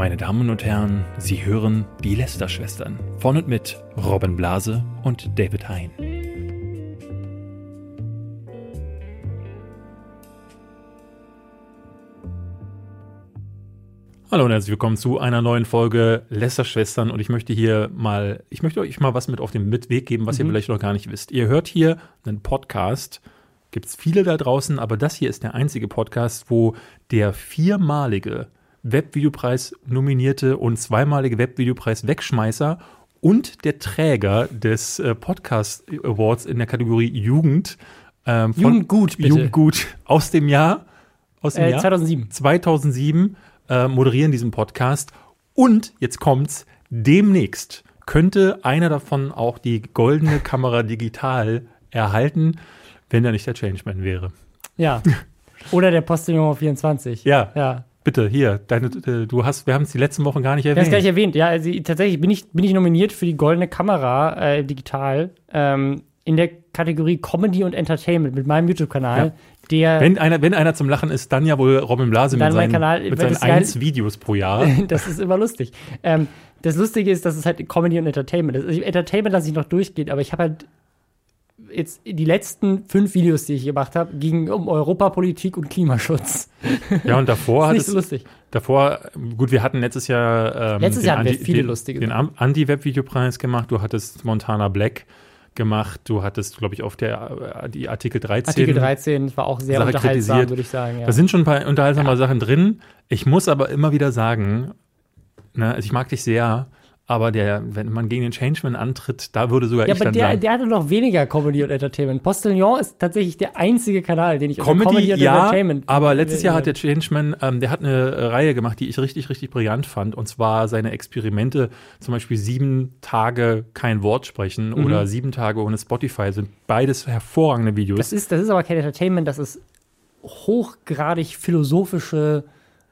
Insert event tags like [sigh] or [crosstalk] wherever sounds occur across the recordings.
Meine Damen und Herren, Sie hören die Lester-Schwestern von und mit Robin Blase und David Hein. Hallo und herzlich willkommen zu einer neuen Folge Lester-Schwestern und ich möchte hier mal, ich möchte euch mal was mit auf den Weg geben, was ihr vielleicht noch gar nicht wisst. Ihr hört hier einen Podcast, gibt es viele da draußen, aber das hier ist der einzige Podcast, wo der viermalige Webvideopreis nominierte und zweimalige Webvideopreis Wegschmeißer und der Träger des äh, Podcast Awards in der Kategorie Jugend ähm, Jugendgut, bitte. Jugendgut aus dem Jahr aus dem Äh, Jahr 2007. 2007 äh, moderieren diesen Podcast und jetzt kommt's demnächst könnte einer davon auch die goldene Kamera [laughs] digital erhalten, wenn er nicht der Changeman wäre. Ja. [laughs] Oder der Postillon 24. Ja. Ja. Bitte, hier, deine, äh, du hast, wir haben es die letzten Wochen gar nicht Ich habe es erwähnt. gar nicht erwähnt. Ja, also tatsächlich bin ich, bin ich nominiert für die goldene Kamera äh, digital ähm, in der Kategorie Comedy und Entertainment mit meinem YouTube-Kanal. Ja. Der, Wenn einer, wenn einer zum Lachen ist, dann ja wohl Robin Blase mit seinen, Kanal, mit seinen eins Videos pro Jahr. [laughs] das ist immer lustig. Ähm, das Lustige ist, dass es halt Comedy und Entertainment ist. Also Entertainment lasse ich noch durchgehen, aber ich habe halt jetzt die letzten fünf Videos, die ich gemacht habe, gingen um Europapolitik und Klimaschutz. Ja, und davor [laughs] hat nicht es, so lustig. davor, gut, wir hatten letztes Jahr ähm, Letztes den Jahr hatten wir Anti- viele lustige den Am- Anti-Web-Videopreis gemacht. Du hattest Montana Black gemacht. Du hattest, glaube ich, auf der äh, die Artikel 13. Artikel 13 war auch sehr Sache unterhaltsam, würde ich sagen. Ja. Da sind schon ein paar unterhaltsame Sachen drin. Ich muss aber immer wieder sagen, ne, also ich mag dich sehr, aber der, wenn man gegen den Changeman antritt, da würde sogar ja, ich aber dann der, sagen, der hatte noch weniger Comedy und Entertainment. Postillon ist tatsächlich der einzige Kanal, den ich unter Comedy, und ja, Entertainment. aber letztes Jahr hat der Changeman, ähm, der hat eine Reihe gemacht, die ich richtig, richtig brillant fand. Und zwar seine Experimente, zum Beispiel sieben Tage kein Wort sprechen Mhm. oder sieben Tage ohne Spotify, sind beides hervorragende Videos. Das ist, das ist aber kein Entertainment, das ist hochgradig philosophische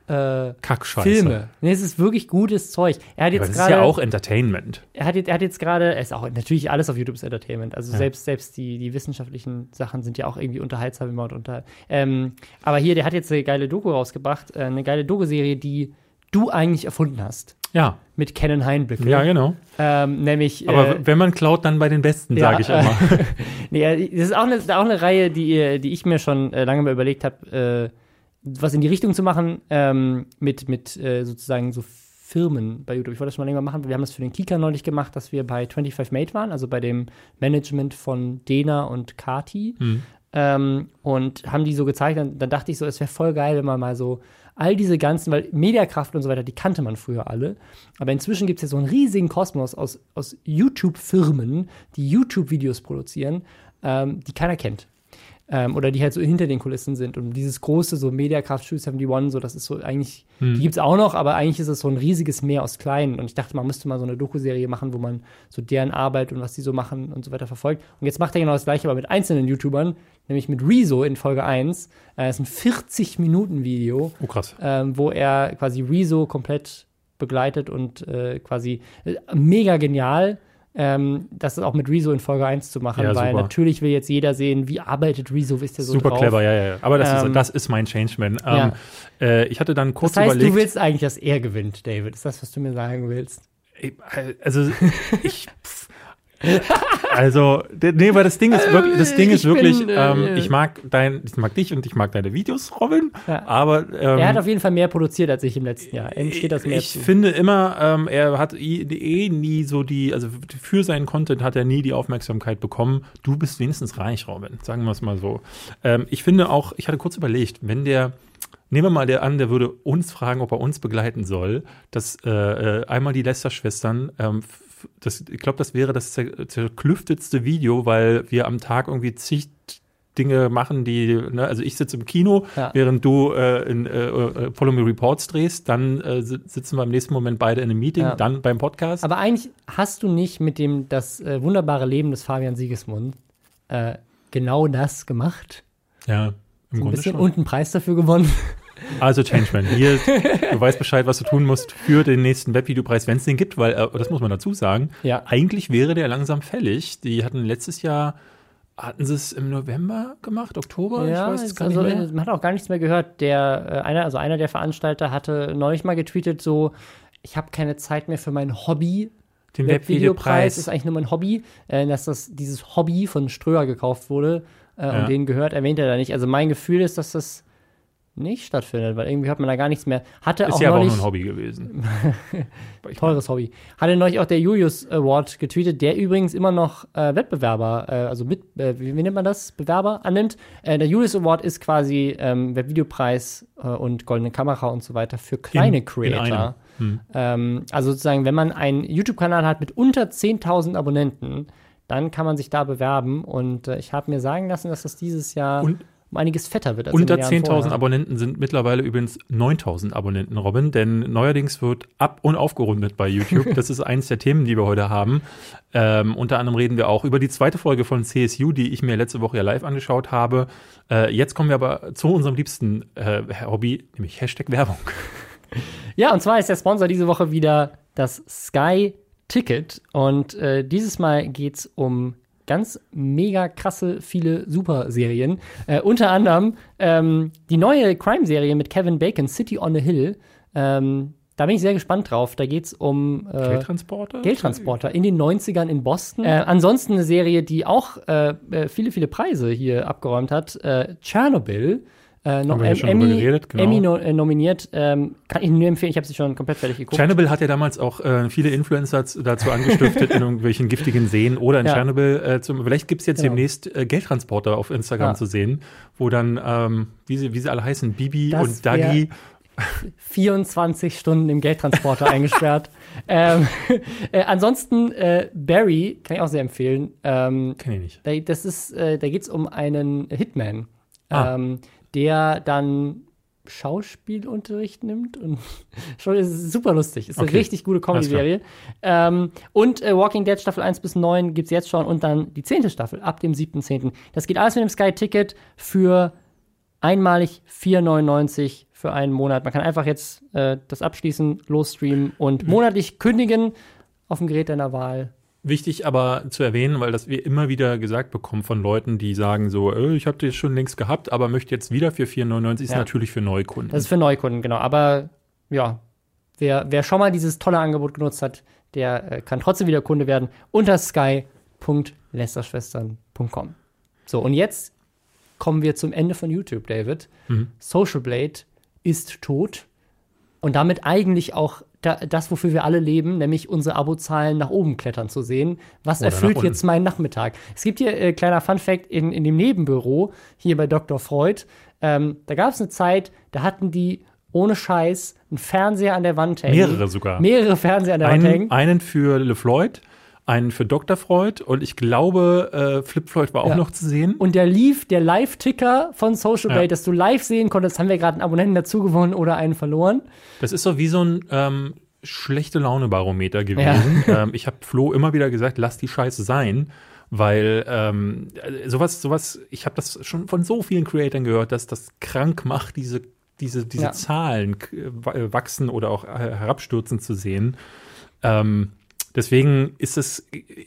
äh, Kackscheiße. Filme. Nee, es ist wirklich gutes Zeug. Er hat Aber jetzt das ist gerade. ja auch Entertainment. er hat jetzt, er hat jetzt gerade, er ist auch natürlich alles auf YouTube ist Entertainment. Also Ja. selbst, selbst die, die wissenschaftlichen Sachen sind ja auch irgendwie unterhaltsam immer und unter. Ähm, aber hier, der hat jetzt eine geile Doku rausgebracht, äh, eine geile Doku-Serie, die du eigentlich erfunden hast. Ja, Mit Kennen Heinbüffel. ja, genau. Ähm, nämlich. Aber äh, wenn man klaut, dann bei den Besten, ja, sage ich immer. [laughs] nee, äh, das ist auch eine, auch eine Reihe, die, äh, die ich mir schon äh, lange mal überlegt habe, was in die Richtung zu machen, ähm, mit, mit äh, sozusagen so Firmen bei YouTube. Ich wollte das schon mal länger machen. Wir haben das für den Kika neulich gemacht, dass wir bei 25 Mate waren, also bei dem Management von Dena und Kati. Hm. Ähm, und haben die so gezeigt. Dann, dann dachte ich so, es wäre voll geil, wenn man mal so all diese ganzen, weil Mediakraft und so weiter, die kannte man früher alle. Aber inzwischen gibt es ja so einen riesigen Kosmos aus, aus YouTube-Firmen, die YouTube-Videos produzieren, ähm, die keiner kennt. Ähm, oder die halt so hinter den Kulissen sind. Und dieses große, so Mediakraft Studio 71, so, das ist so eigentlich, die gibt es auch noch, aber eigentlich ist es so ein riesiges Meer aus Kleinen. Und ich dachte, man müsste mal so eine Doku-Serie machen, wo man so deren Arbeit und was die so machen und so weiter verfolgt. Und jetzt macht er genau das gleiche, aber mit einzelnen YouTubern, nämlich mit Rezo in Folge 1. Äh, das ist ein 40-Minuten-Video, Oh, krass. ähm, wo er quasi Rezo komplett begleitet und äh, quasi äh, mega genial. Ähm, das ist auch mit Rezo in Folge 1 zu machen, Ja, weil super. natürlich will jetzt jeder sehen, wie arbeitet Rezo, ist der so Super drauf. clever, ja, ja. ja. Aber das, Ähm, ist, das ist mein Changeman. Ähm, ja. äh, ich hatte dann kurz Das heißt, überlegt. du willst eigentlich, dass er gewinnt, David. Ist das, was du mir sagen willst? Also ich. [laughs] Also, nee, weil das Ding ist wirklich, das Ding ist Ich bin, wirklich, äh, ähm, ich mag dein, ich mag dich und ich mag deine Videos, Robin, Ja. aber ähm, er hat auf jeden Fall mehr produziert als ich im letzten Jahr. Ihm steht das mehr ich zu. finde immer, ähm, er hat eh nie so die, also für seinen Content hat er nie die Aufmerksamkeit bekommen. Du bist wenigstens reich, Robin, sagen wir es mal so. Ähm, ich finde auch, ich hatte kurz überlegt, wenn der, nehmen wir mal der an, der würde uns fragen, ob er uns begleiten soll, dass äh, äh, einmal die Lester-Schwestern, ähm, das, ich glaube, das wäre das zer zerklüftetste Video, weil wir am Tag irgendwie zig Dinge machen, die, ne, also ich sitze im Kino, Ja. während du äh, in äh, äh, Follow Me Reports drehst, dann äh, si- sitzen wir im nächsten Moment beide in einem Meeting, Ja. dann beim Podcast. Aber eigentlich hast du nicht mit dem das äh, wunderbare Leben des Fabian Siegesmund genau das gemacht. ja, im So ein Grunde bisschen schon. und einen Preis dafür gewonnen. Also Changeman, hier, du weißt Bescheid, was du tun musst für den nächsten Webvideopreis, wenn es den gibt, weil, äh, das muss man dazu sagen, Ja. eigentlich wäre der langsam fällig. Die hatten letztes Jahr hatten sie es im November gemacht, Oktober? Ja, ich weiß es ist gar also, nicht mehr. man hat auch gar nichts mehr gehört. Der, äh, einer, also einer der Veranstalter hatte neulich mal getweetet, so, ich habe keine Zeit mehr für mein Hobby. Den Webvideopreis ist Webvideopreis. eigentlich nur mein Hobby, äh, dass das dieses Hobby von Ströer gekauft wurde äh, Ja. und den gehört, erwähnt er da nicht. Also mein Gefühl ist, dass das nicht stattfindet, weil irgendwie hört man da gar nichts mehr. Hatte Ist auch ja aber auch neulich nur ein Hobby gewesen. [laughs] teures Hobby. Hatte neulich auch der Julius Award getweetet, der übrigens immer noch äh, Wettbewerber, äh, also mit, äh, wie, nennt man das, Bewerber annimmt. Äh, der Julius Award ist quasi ähm, Webvideopreis äh, und goldene Kamera und so weiter für kleine In- in Creator. einem. Hm. Ähm, also sozusagen, wenn man einen YouTube-Kanal hat mit unter 10.000 Abonnenten, dann kann man sich da bewerben. Und äh, ich habe mir sagen lassen, dass das dieses Jahr Und- um einiges fetter wird. als Unter den Jahren 10.000 vorher. Abonnenten sind mittlerweile übrigens 9.000 Abonnenten, Robin, denn neuerdings wird ab- und aufgerundet bei YouTube. [laughs] Das ist eines der Themen, die wir heute haben. Ähm, unter anderem reden wir auch über die zweite Folge von CSU, die ich mir letzte Woche ja live angeschaut habe. Äh, jetzt kommen wir aber zu unserem liebsten äh, Hobby, nämlich Hashtag Werbung. Ja, und zwar ist der Sponsor diese Woche wieder das Sky Ticket. Und äh, dieses Mal geht's um ganz mega krasse, viele Superserien. Äh, unter anderem ähm, die neue Crime-Serie mit Kevin Bacon, City on a Hill. Ähm, da bin ich sehr gespannt drauf. Da geht's um äh, Geldtransporter? Geldtransporter in den 90ern in Boston. Äh, ansonsten eine Serie, die auch äh, äh, viele, viele Preise hier abgeräumt hat. Äh, Tschernobyl. Äh, wir ja Emmy, geredet, genau. Emmy no, äh, nominiert. Ähm, kann ich nur empfehlen, ich habe sie schon komplett fertig geguckt. Tschernobyl hat ja damals auch äh, viele Influencer dazu angestiftet, [laughs] in irgendwelchen giftigen Seen oder in Ja. Tschernobyl. Äh, zum, vielleicht gibt's jetzt Genau. demnächst äh, Geldtransporter auf Instagram Ja. zu sehen, wo dann, ähm, wie, sie, wie sie alle heißen, Bibi Das und Dagi. 24 Stunden im Geldtransporter [laughs] eingesperrt. Ähm, [laughs] äh, ansonsten äh, Barry kann ich auch sehr empfehlen. Ähm, Kenn ich nicht. da, das ist, äh, da geht es um einen Hitman, Ah. ähm, der dann Schauspielunterricht nimmt und [laughs] schon ist es super lustig. Ist eine Okay. richtig gute Comedy-Serie. Ähm, und äh, Walking Dead Staffel 1 bis 9 gibt es jetzt schon und dann die zehnte Staffel ab dem 7.10. Das geht alles mit dem Sky-Ticket für einmalig 4,99 für einen Monat. Man kann einfach jetzt äh, das abschließen, losstreamen und monatlich kündigen auf dem Gerät deiner Wahl. Wichtig aber zu erwähnen, weil das wir immer wieder gesagt bekommen von Leuten, die sagen so, äh, ich habe das schon längst gehabt, aber möchte jetzt wieder für 4,99, ist Ja. natürlich für Neukunden. Das ist für Neukunden, genau. Aber ja, wer, wer schon mal dieses tolle Angebot genutzt hat, der äh, kann trotzdem wieder Kunde werden unter sky.lästerschwestern.com. So, und jetzt kommen wir zum Ende von YouTube, David. Mhm. Social Blade ist tot und damit eigentlich auch da, das, wofür wir alle leben, nämlich unsere Abozahlen nach oben klettern zu sehen. Was Oder erfüllt jetzt meinen Nachmittag? Es gibt hier äh, kleiner Fun Fact in, in dem Nebenbüro hier bei Dr. Freud. Ähm, da gab es eine Zeit, da hatten die ohne Scheiß einen Fernseher an der Wand hängen. Mehrere sogar. Mehrere Fernseher an der Wand einen, hängen. einen für LeFloid, einen für Dr. Freud und ich glaube, äh, Flip Floyd war auch Ja. noch zu sehen. Und der lief, der Live-Ticker von Social Ja. Blade, dass du live sehen konntest, haben wir gerade einen Abonnenten dazu gewonnen oder einen verloren. Das ist so wie so ein ähm, schlechte Laune-Barometer gewesen. [laughs] ähm, ich habe Flo immer wieder gesagt, lass die Scheiße sein, weil ähm, äh, sowas, sowas, ich habe das schon von so vielen Creatoren gehört, dass das krank macht, diese, diese, diese Ja. Zahlen äh, wachsen oder auch herabstürzen zu sehen. Ähm, deswegen ist es,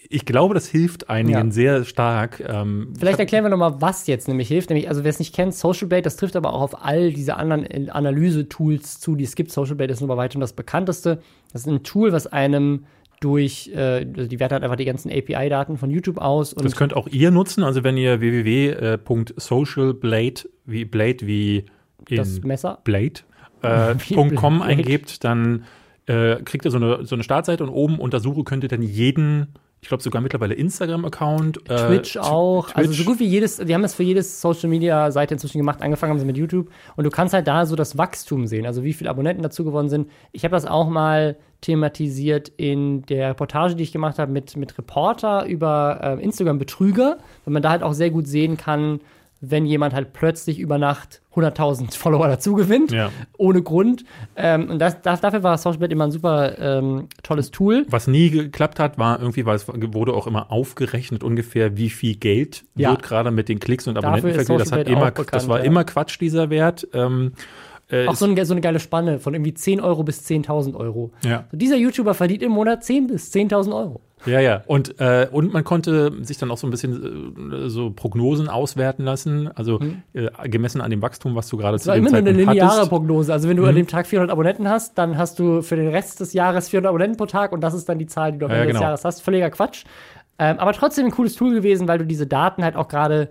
ich glaube, das hilft einigen Ja. sehr stark. Ähm, Vielleicht erklären wir nochmal, was jetzt nämlich hilft. Nämlich, also wer es nicht kennt, Social Blade, das trifft aber auch auf all diese anderen äh, Analyse-Tools zu, die es gibt. Social Blade ist nur bei weitem das bekannteste. Das ist ein Tool, was einem durch, äh, also die wertet halt einfach die ganzen API-Daten von YouTube aus und Das könnt auch ihr nutzen, also wenn ihr www.socialblade, wie Blade wie das Messer. Blade, äh, [laughs] Wie .com Blade. eingebt, dann äh, kriegt ihr so eine, so eine Startseite und oben unter Suche könnt ihr dann jeden, ich glaube sogar mittlerweile Instagram-Account, äh, Twitch auch. Twitch. Also so gut wie jedes, die haben das für jedes Social Media Seite inzwischen gemacht. Angefangen haben sie mit YouTube. Und du kannst halt da so das Wachstum sehen, also wie viele Abonnenten dazu gewonnen sind. Ich habe das auch mal thematisiert in der Reportage, die ich gemacht habe mit, mit Reporter über äh, Instagram-Betrüger, weil man da halt auch sehr gut sehen kann, wenn jemand halt plötzlich über Nacht 100.000 [laughs] Follower dazu gewinnt, Ja. ohne Grund. Ähm, und das, das, dafür war Socialbet immer ein super ähm, tolles Tool. Was nie geklappt hat, war irgendwie, weil es wurde auch immer aufgerechnet ungefähr, wie viel Geld Ja. wird gerade mit den Klicks und Abonnenten vergeben. Das, hat immer, bekannt, das war ja. immer Quatsch, dieser Wert. Ähm, äh, Auch so eine, so eine geile Spanne von irgendwie 10 Euro bis 10.000 Euro. Ja. So dieser YouTuber verdient im Monat 10 bis 10.000 Euro. Ja, ja. Und, äh, und man konnte sich dann auch so ein bisschen äh, so Prognosen auswerten lassen, also äh, gemessen an dem Wachstum, was du gerade zu war dem immer nur eine Zeitpunkt lineare hattest. Prognose. Also wenn du an dem Tag 400 Abonnenten hast, dann hast du für den Rest des Jahres 400 Abonnenten pro Tag und das ist dann die Zahl, die du am Ja, Ende genau. des Jahres hast. Völliger Quatsch. Ähm, aber trotzdem ein cooles Tool gewesen, weil du diese Daten halt auch gerade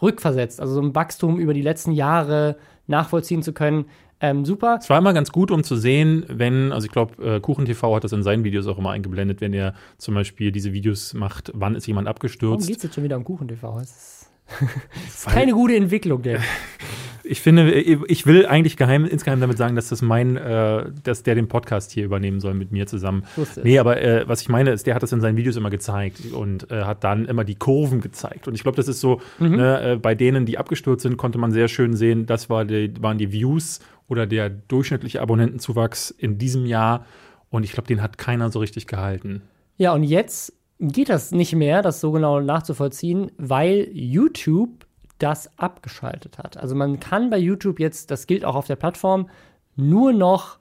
rückversetzt. Also so ein Wachstum über die letzten Jahre nachvollziehen zu können. Ähm, super. Es war immer ganz gut, um zu sehen, wenn, also ich glaube, äh, KuchenTV hat das in seinen Videos auch immer eingeblendet, wenn er zum Beispiel diese Videos macht, wann ist jemand Warum abgestürzt. geht es jetzt schon wieder um Kuchen-TV? Das ist, [laughs] das ist keine gute Entwicklung, der. [laughs] Ich finde, ich will eigentlich geheim, insgeheim damit sagen, dass das mein, äh, dass der den Podcast hier übernehmen soll mit mir zusammen. wusste es. Nee, aber äh, was ich meine ist, der hat das in seinen Videos immer gezeigt und äh, hat dann immer die Kurven gezeigt. Und ich glaube, das ist so, Mhm. ne, äh, bei denen, die abgestürzt sind, konnte man sehr schön sehen, das war die, waren die Views oder der durchschnittliche Abonnentenzuwachs in diesem Jahr. Und ich glaube, den hat keiner so richtig gehalten. Ja, und jetzt geht das nicht mehr, das so genau nachzuvollziehen, weil YouTube das abgeschaltet hat. Also man kann bei YouTube jetzt, das gilt auch auf der Plattform, nur noch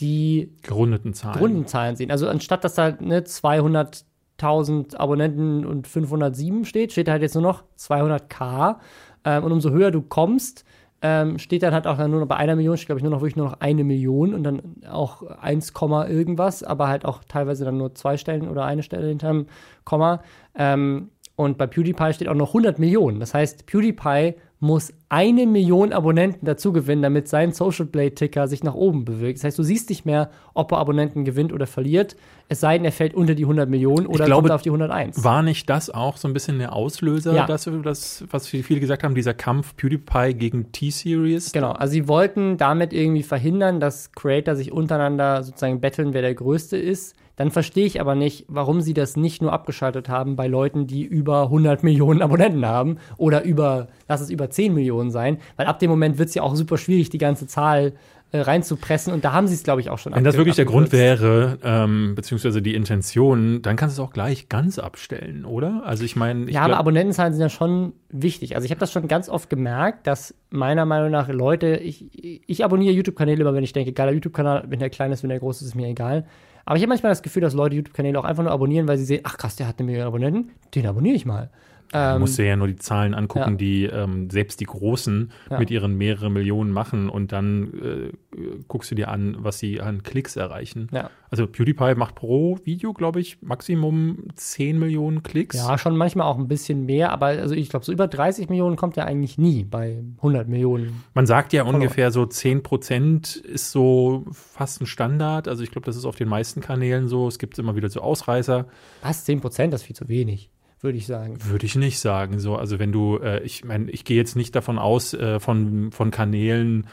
die Gerundeten Zahlen. Rundenzahlen sehen. Also anstatt dass da ne, 200.000 Abonnenten und 507 steht, steht da halt jetzt nur noch 200k. Ähm, und umso höher du kommst, ähm, steht dann halt auch dann nur noch bei einer Million, steht glaube ich nur noch wirklich nur noch eine Million und dann auch 1, Komma irgendwas, aber halt auch teilweise dann nur zwei Stellen oder eine Stelle hinterm Komma. Ähm, und bei PewDiePie steht auch noch 100 Millionen. Das heißt, PewDiePie muss eine Million Abonnenten dazu gewinnen, damit sein Social Blade Ticker sich nach oben bewegt. Das heißt, du siehst nicht mehr, ob er Abonnenten gewinnt oder verliert. Es sei denn, er fällt unter die 100 Millionen oder glaube, kommt auf die 101. War nicht das auch so ein bisschen der Auslöser, Ja. dass das, was viele gesagt haben, dieser Kampf PewDiePie gegen T-Series? Genau, also sie wollten damit irgendwie verhindern, dass Creator sich untereinander sozusagen betteln, wer der Größte ist. Dann verstehe ich aber nicht, warum sie das nicht nur abgeschaltet haben bei Leuten, die über 100 Millionen [laughs] Abonnenten haben oder über, lass es über 10 Millionen sein, weil ab dem Moment wird es ja auch super schwierig, die ganze Zahl äh, reinzupressen und da haben sie es, glaube ich, auch schon Wenn das wirklich der Grund wäre, ähm, beziehungsweise die Intention, dann kannst du es auch gleich ganz abstellen, oder? Also ich meine, Ja, aber Abonnentenzahlen sind ja schon wichtig. Also ich habe das schon ganz oft gemerkt, dass meiner Meinung nach Leute, ich, ich abonniere YouTube-Kanäle immer, wenn ich denke, geiler YouTube-Kanal, wenn der klein ist, wenn der groß ist, ist mir egal. Aber ich habe manchmal das Gefühl, dass Leute YouTube-Kanäle auch einfach nur abonnieren, weil sie sehen, ach krass, der hat eine Million Abonnenten, den abonniere ich mal. Ähm, muss dir ja nur die Zahlen angucken, ja. die ähm, selbst die Großen Ja. mit ihren mehreren Millionen machen und dann äh, guckst du dir an, was sie an Klicks erreichen. ja. Also PewDiePie macht pro Video, glaube ich, Maximum 10 Millionen Klicks. ja, schon manchmal auch ein bisschen mehr, aber also ich glaube, so über 30 Millionen kommt er eigentlich nie bei 100 Millionen. Man sagt ja ungefähr so 10 Prozent ist so fast ein Standard. Also ich glaube, das ist auf den meisten Kanälen so. Es gibt immer wieder so Ausreißer. Was, 10 Prozent, das ist viel zu wenig, würde ich sagen. Würde ich nicht sagen. So, also wenn du, äh, ich meine, ich gehe jetzt nicht davon aus, äh, von, von Kanälen,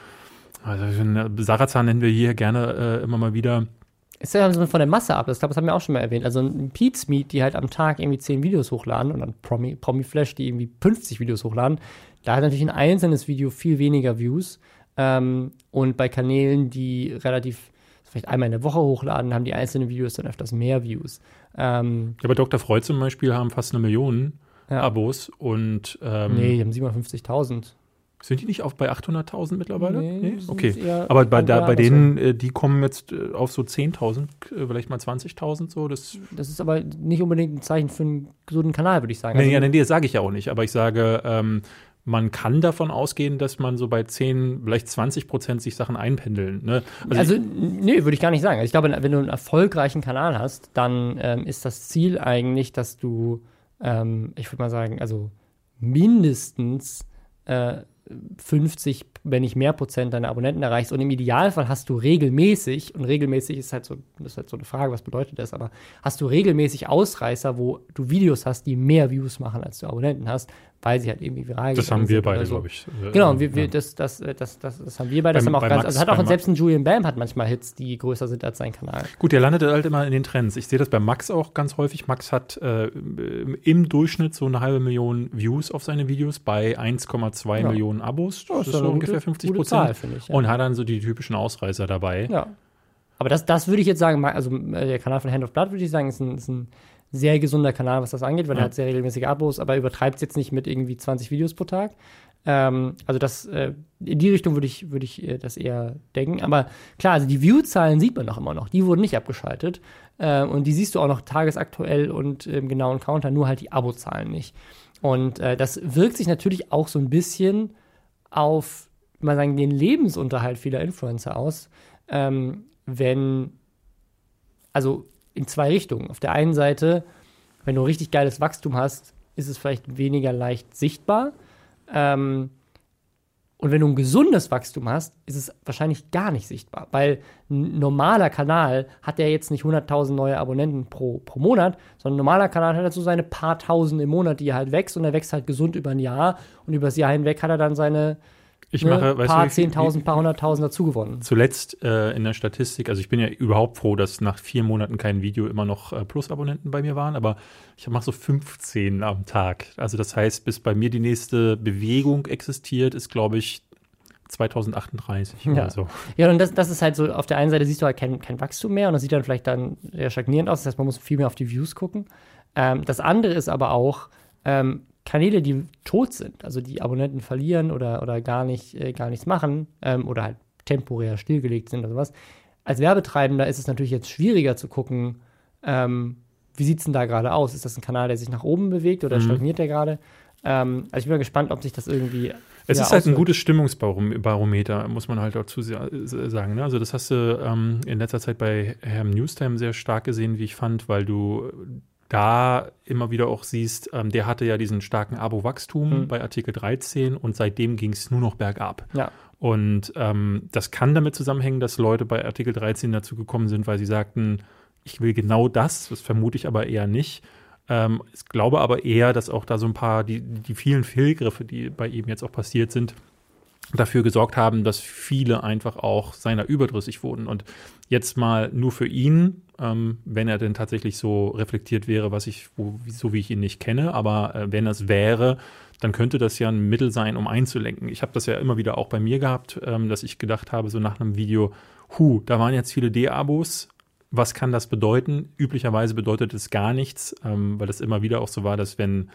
also Sarazan nennen wir hier gerne äh, immer mal wieder. Ist ja so von der Masse ab. Das, glaube, das haben wir auch schon mal erwähnt. Also ein Pete's Meet, die halt am Tag irgendwie 10 Videos hochladen und dann Promi, Promi Flash, die irgendwie 50 Videos hochladen. Da hat natürlich ein einzelnes Video viel weniger Views. Ähm, und bei Kanälen, die relativ vielleicht einmal in der Woche hochladen, haben die einzelnen Videos dann öfters mehr Views. Ähm, Ja, bei Dr. Freud zum Beispiel haben fast eine Million Ja. Abos und ähm, nee, die haben 750.000. sind die nicht auf bei 800.000 mittlerweile? Nee, sind Okay. Aber bei, da, bei denen, äh, die kommen jetzt äh, auf so 10.000, äh, vielleicht mal 20.000 so. Das, Das ist aber nicht unbedingt ein Zeichen für einen gesunden Kanal, würde ich sagen. nee, Also- ja, nee, das sage ich ja auch nicht. Aber ich sage, ähm, man kann davon ausgehen, dass man so bei 10, vielleicht 20 Prozent sich Sachen einpendeln. Ne? Also, nee, würde ich gar nicht sagen. Also ich glaube, wenn du einen erfolgreichen Kanal hast, dann ähm, ist das Ziel eigentlich, dass du, ähm, ich würde mal sagen, also mindestens äh, 50, wenn nicht mehr Prozent deiner Abonnenten erreichst. Und im Idealfall hast du regelmäßig, und regelmäßig ist halt so, ist halt so eine Frage, was bedeutet das, aber hast du regelmäßig Ausreißer, wo du Videos hast, die mehr Views machen, als du Abonnenten hast, weil sie halt irgendwie viral das haben wir beide, so. glaube ich. äh, Genau, und wir, wir, ja. das, das, äh, das, das, das haben wir beide. Das Beim- haben auch bei ganz, Max- also hat auch bei selbst ein Julian Bam hat manchmal Hits, die größer sind als sein Kanal. Gut, der landet halt immer in den Trends. Ich sehe das bei Max auch ganz häufig. Max hat äh, im Durchschnitt so eine halbe Million Views auf seine Videos bei 1,2 Ja. Millionen Abos. Ja, Das ist so ungefähr gute- 50 gute Zahl, Prozent. finde ich. Ja. Und hat dann so die typischen Ausreißer dabei. ja. Aber das, das würde ich jetzt sagen, also äh, der Kanal von Hand of Blood würde ich sagen, ist ein, ist ein sehr gesunder Kanal, was das angeht, weil Ja. er hat sehr regelmäßige Abos, aber er übertreibt es jetzt nicht mit irgendwie 20 Videos pro Tag. Ähm, also das, äh, in die Richtung würde ich, würde ich äh, das eher denken. Aber klar, also die View-Zahlen sieht man doch immer noch. Die wurden nicht abgeschaltet. Äh, und die siehst du auch noch tagesaktuell und im genauen Counter, nur halt die Abo-Zahlen nicht. Und äh, das wirkt sich natürlich auch so ein bisschen auf, mal sagen, den Lebensunterhalt vieler Influencer aus, ähm, wenn, also in zwei Richtungen. Auf der einen Seite, wenn du richtig geiles Wachstum hast, ist es vielleicht weniger leicht sichtbar. Ähm, und wenn du ein gesundes Wachstum hast, ist es wahrscheinlich gar nicht sichtbar, weil ein normaler Kanal hat ja jetzt nicht 100.000 neue Abonnenten pro, pro Monat, sondern ein normaler Kanal hat halt so seine paar Tausend im Monat, die er halt wächst und er wächst halt gesund über ein Jahr und über das Jahr hinweg hat er dann seine Ich ne, mache, weißt paar Zehntausend, paar Hunderttausend dazu gewonnen. Zuletzt äh, in der Statistik, also ich bin ja überhaupt froh, dass nach vier Monaten kein Video immer noch äh, Plus-Abonnenten bei mir waren, aber ich mache so 15 am Tag. Also das heißt, bis bei mir die nächste Bewegung existiert, ist, glaube ich, 2038 Ja. oder so. Ja, und das, das ist halt so, auf der einen Seite siehst du halt kein, kein Wachstum mehr und das sieht dann vielleicht dann sehr stagnierend aus. Das heißt, man muss viel mehr auf die Views gucken. Ähm, das andere ist aber auch ähm, Kanäle, die tot sind, also die Abonnenten verlieren oder, oder gar, nicht, äh, gar nichts machen ähm, oder halt temporär stillgelegt sind oder sowas. Als Werbetreibender ist es natürlich jetzt schwieriger zu gucken, ähm, wie sieht es denn da gerade aus? Ist das ein Kanal, der sich nach oben bewegt oder Mhm. stagniert der gerade? Ähm, also ich bin mal gespannt, ob sich das irgendwie. Es ist halt ein auswirkt. gutes Stimmungsbarometer, muss man halt dazu sa- sagen. Ne? Also das hast du ähm, in letzter Zeit bei Herrn Newstime sehr stark gesehen, wie ich fand, weil du da immer wieder auch siehst, ähm, der hatte ja diesen starken Abo-Wachstum Mhm. bei Artikel 13 und seitdem ging es nur noch bergab. Ja. Und ähm, das kann damit zusammenhängen, dass Leute bei Artikel 13 dazu gekommen sind, weil sie sagten, ich will genau das, das vermute ich aber eher nicht. Ähm, ich glaube aber eher, dass auch da so ein paar, die, die vielen Fehlgriffe, die bei ihm jetzt auch passiert sind, dafür gesorgt haben, dass viele einfach auch seiner überdrüssig wurden. Und jetzt mal nur für ihn, ähm, wenn er denn tatsächlich so reflektiert wäre, was ich, wo, so wie ich ihn nicht kenne, aber äh, wenn es wäre, dann könnte das ja ein Mittel sein, um einzulenken. Ich habe das ja immer wieder auch bei mir gehabt, ähm, dass ich gedacht habe, so nach einem Video, hu, da waren jetzt viele D-Abos. Was kann das bedeuten? Üblicherweise bedeutet es gar nichts, ähm, weil es immer wieder auch so war, dass wenn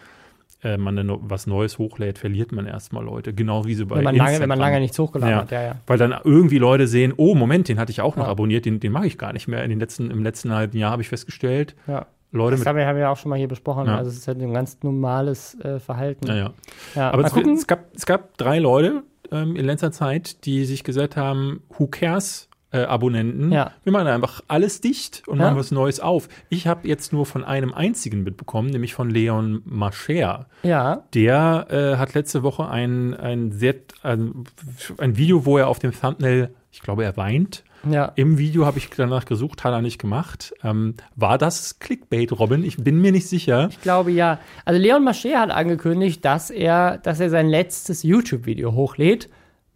äh, man dann was Neues hochlädt, verliert man erstmal Leute. Genau wie so bei Wenn man, lange, wenn Instagram. man lange nichts hochgeladen Ja. hat, ja, ja. Weil dann irgendwie Leute sehen, oh, Moment, den hatte ich auch noch Ja. abonniert, den, den mache ich gar nicht mehr. In den letzten, Im letzten halben Jahr habe ich festgestellt, ja. Leute Das haben wir, haben wir auch schon mal hier besprochen. Ja. Also es ist halt ein ganz normales äh, Verhalten. Ja, ja. Ja, Aber es, es, gab, es gab drei Leute ähm, in letzter Zeit, die sich gesagt haben, who cares? Äh, Abonnenten. Ja. Wir machen einfach alles dicht und Ja. machen was Neues auf. Ich habe jetzt nur von einem einzigen mitbekommen, nämlich von Leon Mascher. Ja, Der äh, hat letzte Woche ein, ein sehr ein, ein Video, wo er auf dem Thumbnail, ich glaube, er weint. ja. Im Video habe ich danach gesucht, hat er nicht gemacht. Ähm, war das Clickbait, Robin? Ich bin mir nicht sicher. Ich glaube ja. Also Leon Mascher hat angekündigt, dass er, dass er sein letztes YouTube-Video hochlädt.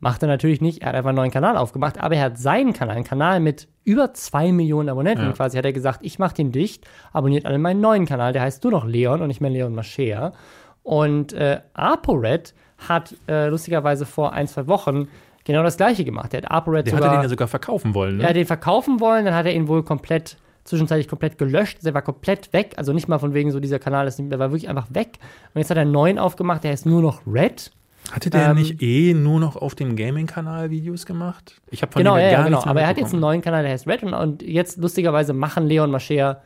Macht er natürlich nicht. Er hat einfach einen neuen Kanal aufgemacht, aber er hat seinen Kanal, einen Kanal mit über zwei Millionen Abonnenten Ja. quasi, hat er gesagt, ich mache den dicht, abonniert alle meinen neuen Kanal, der heißt nur noch Leon und nicht mehr Leon Mascher. Und äh, ApoRed hat äh, lustigerweise vor ein, zwei Wochen genau das gleiche gemacht. Der hat ApoRed Der sogar hatte den ja sogar verkaufen wollen. Ne? er hat den verkaufen wollen, dann hat er ihn wohl komplett, zwischenzeitlich komplett gelöscht. Der war komplett weg. Also nicht mal von wegen so, dieser Kanal ist, der war wirklich einfach weg. Und jetzt hat er einen neuen aufgemacht, der heißt nur noch Red. Hatte der Ähm, nicht eh nur noch auf dem Gaming-Kanal Videos gemacht? Ich habe von Genau, dem ja, gar ja, genau. Aber er hat jetzt einen neuen Kanal, der heißt Red. Und, und jetzt lustigerweise machen Leon Mascher,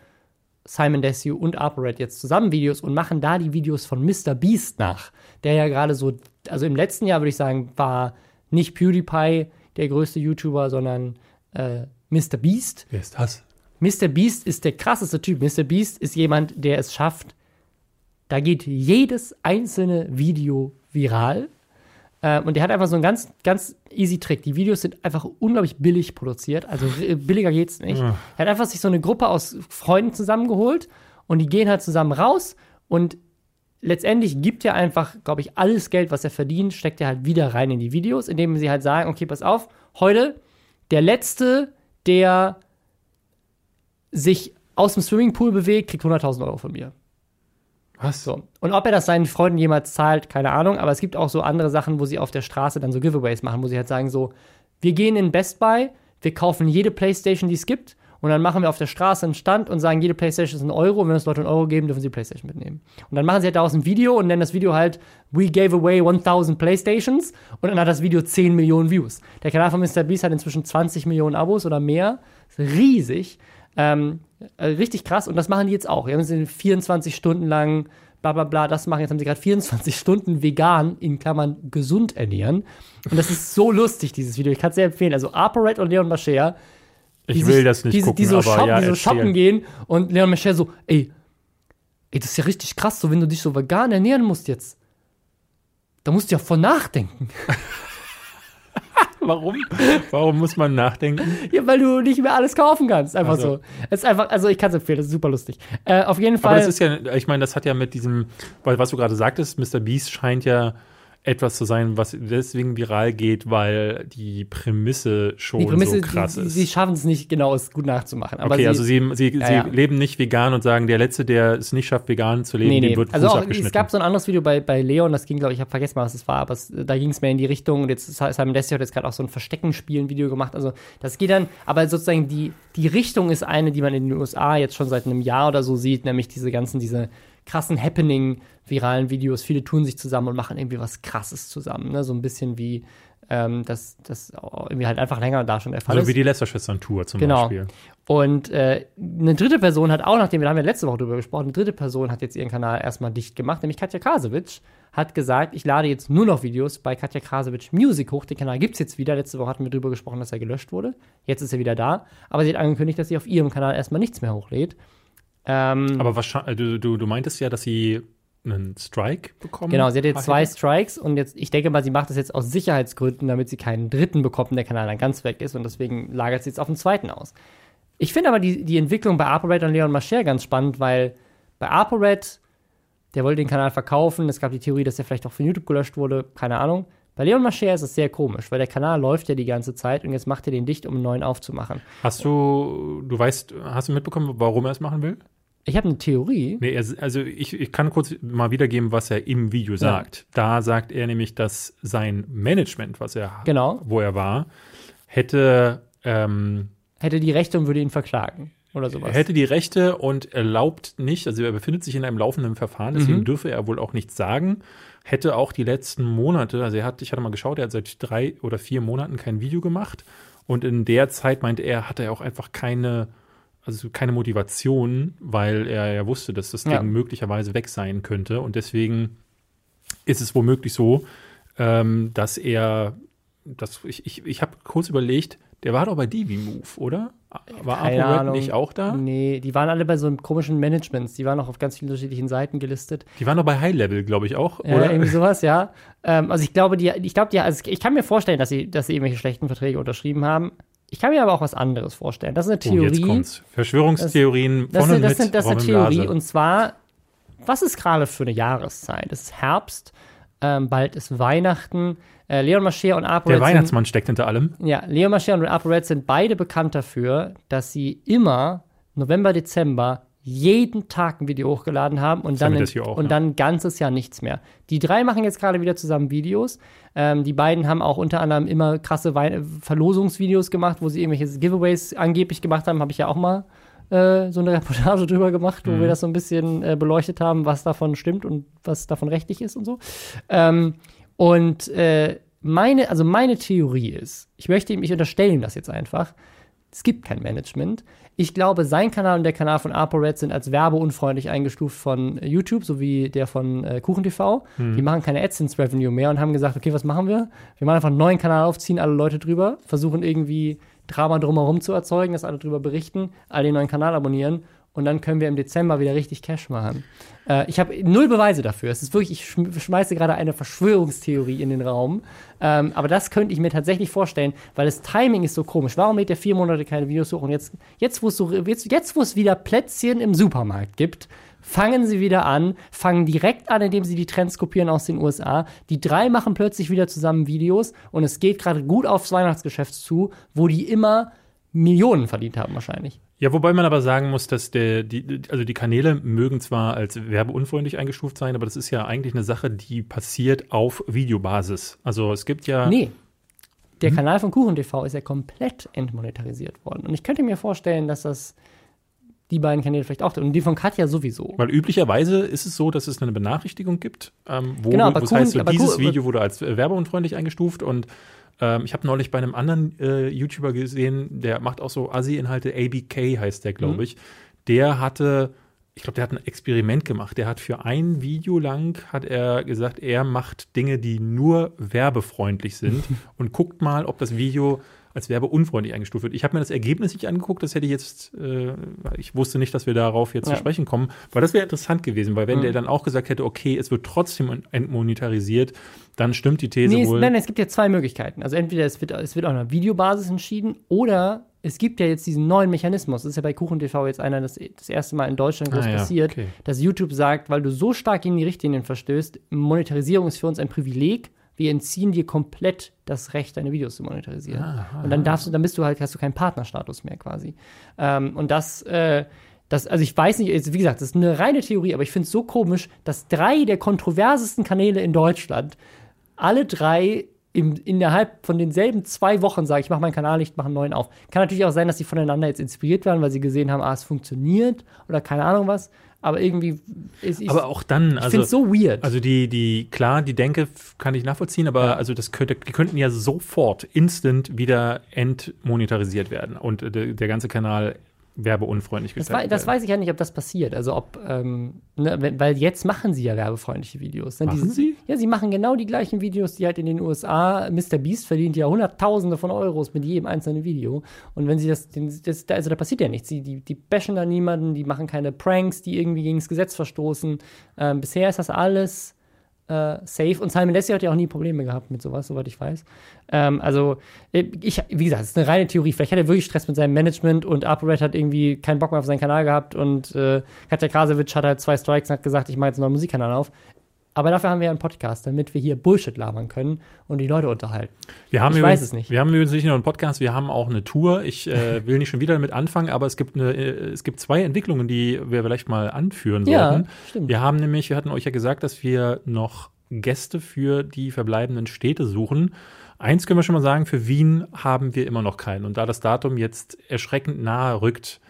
Simon Desue und ApoRed jetzt zusammen Videos und machen da die Videos von Mr. Beast nach. Der ja gerade so, also im letzten Jahr würde ich sagen, war nicht PewDiePie der größte YouTuber, sondern äh, Mr. Beast. Wer ist das? Mr. Beast ist der krasseste Typ. Mr. Beast ist jemand, der es schafft, da geht jedes einzelne Video viral. Ähm, und der hat einfach so einen ganz, ganz easy Trick. Die Videos sind einfach unglaublich billig produziert. Also äh, billiger geht's nicht. Ja. Er hat einfach sich so eine Gruppe aus Freunden zusammengeholt und die gehen halt zusammen raus und letztendlich gibt er einfach, glaube ich, alles Geld, was er verdient, steckt er halt wieder rein in die Videos, indem sie halt sagen, okay, pass auf, heute der Letzte, der sich aus dem Swimmingpool bewegt, kriegt 100.000 Euro von mir. Was? So. Und ob er das seinen Freunden jemals zahlt, keine Ahnung, aber es gibt auch so andere Sachen, wo sie auf der Straße dann so Giveaways machen, wo sie halt sagen so, wir gehen in Best Buy, wir kaufen jede Playstation, die es gibt und dann machen wir auf der Straße einen Stand und sagen, jede Playstation ist ein Euro und wenn es Leute einen Euro geben, dürfen sie Playstation mitnehmen. Und dann machen sie halt daraus ein Video und nennen das Video halt We gave away 1000 Playstations und dann hat das Video 10 Millionen Views. Der Kanal von Mr. Beast hat inzwischen 20 Millionen Abos oder mehr. Riesig. Ähm, äh, richtig krass und das machen die jetzt auch. Die haben sie 24 Stunden lang bla bla bla, das machen. Jetzt haben sie gerade 24 [laughs] Stunden vegan, in Klammern gesund ernähren. Und das ist so lustig, dieses Video. Ich kann es sehr empfehlen. Also ApoRed und Leon Mascher. Ich will das nicht die, gucken, die so, aber shoppen, ja, die so shoppen gehen und Leon Mascher so, ey, ey, das ist ja richtig krass, so wenn du dich so vegan ernähren musst jetzt. Da musst du ja von nachdenken. [laughs] [laughs] Warum? Warum muss man nachdenken? Ja, weil du nicht mehr alles kaufen kannst. Einfach Ach so. so. Es ist einfach, also ich kann es empfehlen, das ist super lustig. Äh, auf jeden Fall. Aber das ist ja, ich meine, das hat ja mit diesem, weil was du gerade sagtest, Mr. Beast scheint ja etwas zu sein, was deswegen viral geht, weil die Prämisse schon die Prämisse, so krass ist. sie schaffen es nicht genau, es gut nachzumachen. Aber okay, sie, also sie, sie, Ja, sie ja. leben nicht vegan und sagen, der Letzte, der es nicht schafft, vegan zu leben, Nee, nee. dem wird Fuß Also auch, es gab so ein anderes Video bei, bei Leon, das ging, glaube ich, ich habe vergessen, was es war, aber es, da ging es mehr in die Richtung und jetzt Simon Desio hat jetzt gerade auch so ein Verstecken-Spielen-Video gemacht. Also das geht dann, aber sozusagen die, die Richtung ist eine, die man in den USA jetzt schon seit einem Jahr oder so sieht, nämlich diese ganzen, diese krassen Happening-viralen Videos. Viele tun sich zusammen und machen irgendwie was krasses zusammen. Ne? So ein bisschen wie ähm, das, das irgendwie halt einfach länger da schon der Fall also ist. wie die Lester-Schwestern-Tour zum Genau. Beispiel. Und äh, eine dritte Person hat auch, nachdem wir da haben ja letzte Woche drüber gesprochen, eine dritte Person hat jetzt ihren Kanal erstmal dicht gemacht, nämlich Katja Krasowitsch hat gesagt, ich lade jetzt nur noch Videos bei Katja Krasowitsch Music hoch. Den Kanal gibt's jetzt wieder. Letzte Woche hatten wir drüber gesprochen, dass er gelöscht wurde. Jetzt ist er wieder da. Aber sie hat angekündigt, dass sie auf ihrem Kanal erstmal nichts mehr hochlädt. Ähm, Aber wahrscheinlich, du, du, du meintest ja, dass sie einen Strike bekommen Genau, sie hat jetzt zwei? Strikes und jetzt, ich denke mal, sie macht das jetzt aus Sicherheitsgründen, damit sie keinen dritten bekommt und der Kanal dann ganz weg ist und deswegen lagert sie jetzt auf den zweiten aus. Ich finde aber die, die Entwicklung bei ApoRed und Leon Mascher ganz spannend, weil bei ApoRed, der wollte den Kanal verkaufen, es gab die Theorie, dass er vielleicht auch von YouTube gelöscht wurde, keine Ahnung. Bei Leon Mascher ist es sehr komisch, weil der Kanal läuft ja die ganze Zeit und jetzt macht er den dicht, um einen neuen aufzumachen. Hast du, du weißt, hast du mitbekommen, warum er es machen will? Ich habe eine Theorie. Nee, er, also ich, ich kann kurz mal wiedergeben, was er im Video sagt. Da sagt er nämlich, dass sein Management, was er, Genau. wo er war, hätte, ähm, Hätte die Rechte und würde ihn verklagen oder sowas. hätte die Rechte und erlaubt nicht, also er befindet sich in einem laufenden Verfahren, deswegen Mhm. dürfe er wohl auch nichts sagen. Hätte auch die letzten Monate, also er hat, ich hatte mal geschaut, er hat seit drei oder vier Monaten kein Video gemacht. Und in der Zeit meinte er, hatte er auch einfach keine, also keine Motivation, weil er ja wusste, dass das Ding Ja. möglicherweise weg sein könnte. Und deswegen ist es womöglich so, ähm, dass er, dass ich, ich, ich habe kurz überlegt, der war doch bei Divi Move, oder? War Keine ApoRed Ahnung. nicht auch da? Nee, die waren alle bei so einem komischen Managements. Die waren auch auf ganz vielen unterschiedlichen Seiten gelistet. Die waren doch bei High Level, glaube ich auch, Ja, oder? irgendwie sowas, ja. Ähm, also ich glaube, die, ich glaube, die, also ich kann mir vorstellen, dass sie, dass sie irgendwelche schlechten Verträge unterschrieben haben. Ich kann mir aber auch was anderes vorstellen. Das ist eine Oh, jetzt Theorie. kommt's. Verschwörungstheorien das, von und sind, das, mit sind, das ist eine Theorie. Und zwar, was ist gerade für eine Jahreszeit? Es ist Herbst, ähm, bald ist Weihnachten. Äh, Leon Mascher und Der ApoRed sind, Weihnachtsmann steckt hinter allem. ja, Leon Mascher und ApoRed sind beide bekannt dafür, dass sie immer November, Dezember jeden Tag ein Video hochgeladen haben und, Das dann, haben auch, und ja. dann ein ganzes Jahr nichts mehr. Die drei machen jetzt gerade wieder zusammen Videos. Ähm, die beiden haben auch unter anderem immer krasse Wei Verlosungsvideos gemacht, wo sie irgendwelche Giveaways angeblich gemacht haben. Habe ich ja auch mal äh, so eine Reportage [laughs] drüber gemacht, wo Mhm. wir das so ein bisschen äh, beleuchtet haben, was davon stimmt und was davon rechtlich ist und so. Ähm, und äh, meine, also meine Theorie ist, ich möchte ihm, ich unterstelle ihm das jetzt einfach, es gibt kein Management. Ich glaube, sein Kanal und der Kanal von ApoRed sind als werbeunfreundlich eingestuft von YouTube, sowie der von äh, KuchenTV. Die machen keine AdSense-Revenue mehr und haben gesagt, okay, was machen wir? Wir machen einfach einen neuen Kanal auf, ziehen alle Leute drüber, versuchen irgendwie Drama drumherum zu erzeugen, dass alle drüber berichten, alle den neuen Kanal abonnieren und dann können wir im Dezember wieder richtig Cash machen. Äh, ich habe null Beweise dafür. Es ist wirklich, ich schm schmeiße gerade eine Verschwörungstheorie in den Raum. Ähm, aber das könnte ich mir tatsächlich vorstellen, weil das Timing ist so komisch. Warum lädt der vier Monate keine Videos hoch? Und jetzt, jetzt wo es so, jetzt, jetzt, wo es wieder Plätzchen im Supermarkt gibt, fangen sie wieder an, fangen direkt an, indem sie die Trends kopieren aus den USA. Die drei machen plötzlich wieder zusammen Videos und es geht gerade gut aufs Weihnachtsgeschäft zu, wo die immer Millionen verdient haben wahrscheinlich. Ja, wobei man aber sagen muss, dass der, die, also die Kanäle mögen zwar als werbeunfreundlich eingestuft sein, aber das ist ja eigentlich eine Sache, die passiert auf Videobasis. Also es gibt ja. Nee. der Kanal von KuchenTV ist ja komplett entmonetarisiert worden. Und ich könnte mir vorstellen, dass das die beiden Kanäle vielleicht auch und die von Katja sowieso. Weil üblicherweise ist es so, dass es eine Benachrichtigung gibt, ähm, wo Genau, du, Kuchen- heißt, so dieses Video wurde als werbeunfreundlich eingestuft und ähm, ich habe neulich bei einem anderen äh, YouTuber gesehen, der macht auch so Assi-Inhalte, ABK heißt der, glaube Mhm. ich. Der hatte, ich glaube, der hat ein Experiment gemacht. Der hat für ein Video lang, hat er gesagt, er macht Dinge, die nur werbefreundlich sind [laughs] und guckt mal, ob das Video als werbeunfreundlich eingestuft wird. Ich habe mir das Ergebnis nicht angeguckt, das hätte ich jetzt, äh, ich wusste nicht, dass wir darauf jetzt Ja. zu sprechen kommen, weil das wäre interessant gewesen, weil wenn Mhm. der dann auch gesagt hätte, okay, es wird trotzdem entmonetarisiert, dann stimmt die These Nee, es, wohl. nein, nein, es gibt ja zwei Möglichkeiten. Also entweder es wird, es wird auf einer Videobasis entschieden oder es gibt ja jetzt diesen neuen Mechanismus. Das ist ja bei KuchenTV jetzt einer, das, das erste Mal in Deutschland groß Ah, ja, passiert, okay. dass YouTube sagt, weil du so stark gegen die Richtlinien verstößt, Monetarisierung ist für uns ein Privileg. Wir entziehen dir komplett das Recht, deine Videos zu monetarisieren. Aha. Und dann darfst du, dann bist du halt, hast du keinen Partnerstatus mehr quasi. Ähm, und das, äh, das, also ich weiß nicht, jetzt, wie gesagt, das ist eine reine Theorie, aber ich finde es so komisch, dass drei der kontroversesten Kanäle in Deutschland alle drei im, innerhalb von denselben zwei Wochen sagen, ich mache meinen Kanal nicht, mache einen neuen auf. Kann natürlich auch sein, dass sie voneinander jetzt inspiriert waren, weil sie gesehen haben, ah, es funktioniert oder keine Ahnung was. Aber irgendwie ist ich, aber auch dann, ich also, finde es so weird. also die, die, klar, die Denke kann ich nachvollziehen, aber also das könnte, die könnten ja sofort, instant wieder entmonetarisiert werden und äh, der, der ganze Kanal werbeunfreundlich Das, gestaltet das werden. weiß ich ja nicht, ob das passiert. Also ob, ähm, ne, weil jetzt machen sie ja werbefreundliche Videos. Ne? Machen Diese- sie? Ja, sie machen genau die gleichen Videos, die halt in den USA, Mr. Beast verdient ja Hunderttausende von Euros mit jedem einzelnen Video. Und wenn sie das, das da- also da passiert ja nichts. Sie, die, die bashen da niemanden, die machen keine Pranks, die irgendwie gegen das Gesetz verstoßen. Ähm, bisher ist das alles äh, safe. Und Simon Dessie hat ja auch nie Probleme gehabt mit sowas, soweit ich weiß. Ähm, also, äh, ich, wie gesagt, es ist eine reine Theorie. Vielleicht hat er wirklich Stress mit seinem Management und ApoRed hat irgendwie keinen Bock mehr auf seinen Kanal gehabt und äh, Katja Krasowitsch hat halt zwei Strikes und hat gesagt, ich mache jetzt einen neuen Musikkanal auf. Aber dafür haben wir ja einen Podcast, damit wir hier Bullshit labern können und die Leute unterhalten. Wir haben Ich übrigens, weiß es nicht. Wir haben übrigens nicht nur einen Podcast, wir haben auch eine Tour. Ich äh, [laughs] will nicht schon wieder damit anfangen, aber es gibt, eine, äh, es gibt zwei Entwicklungen, die wir vielleicht mal anführen Ja, sollten. stimmt. Wir haben nämlich, wir hatten euch ja gesagt, dass wir noch Gäste für die verbleibenden Städte suchen. Eins können wir schon mal sagen, für Wien haben wir immer noch keinen. Und da das Datum jetzt erschreckend nahe rückt,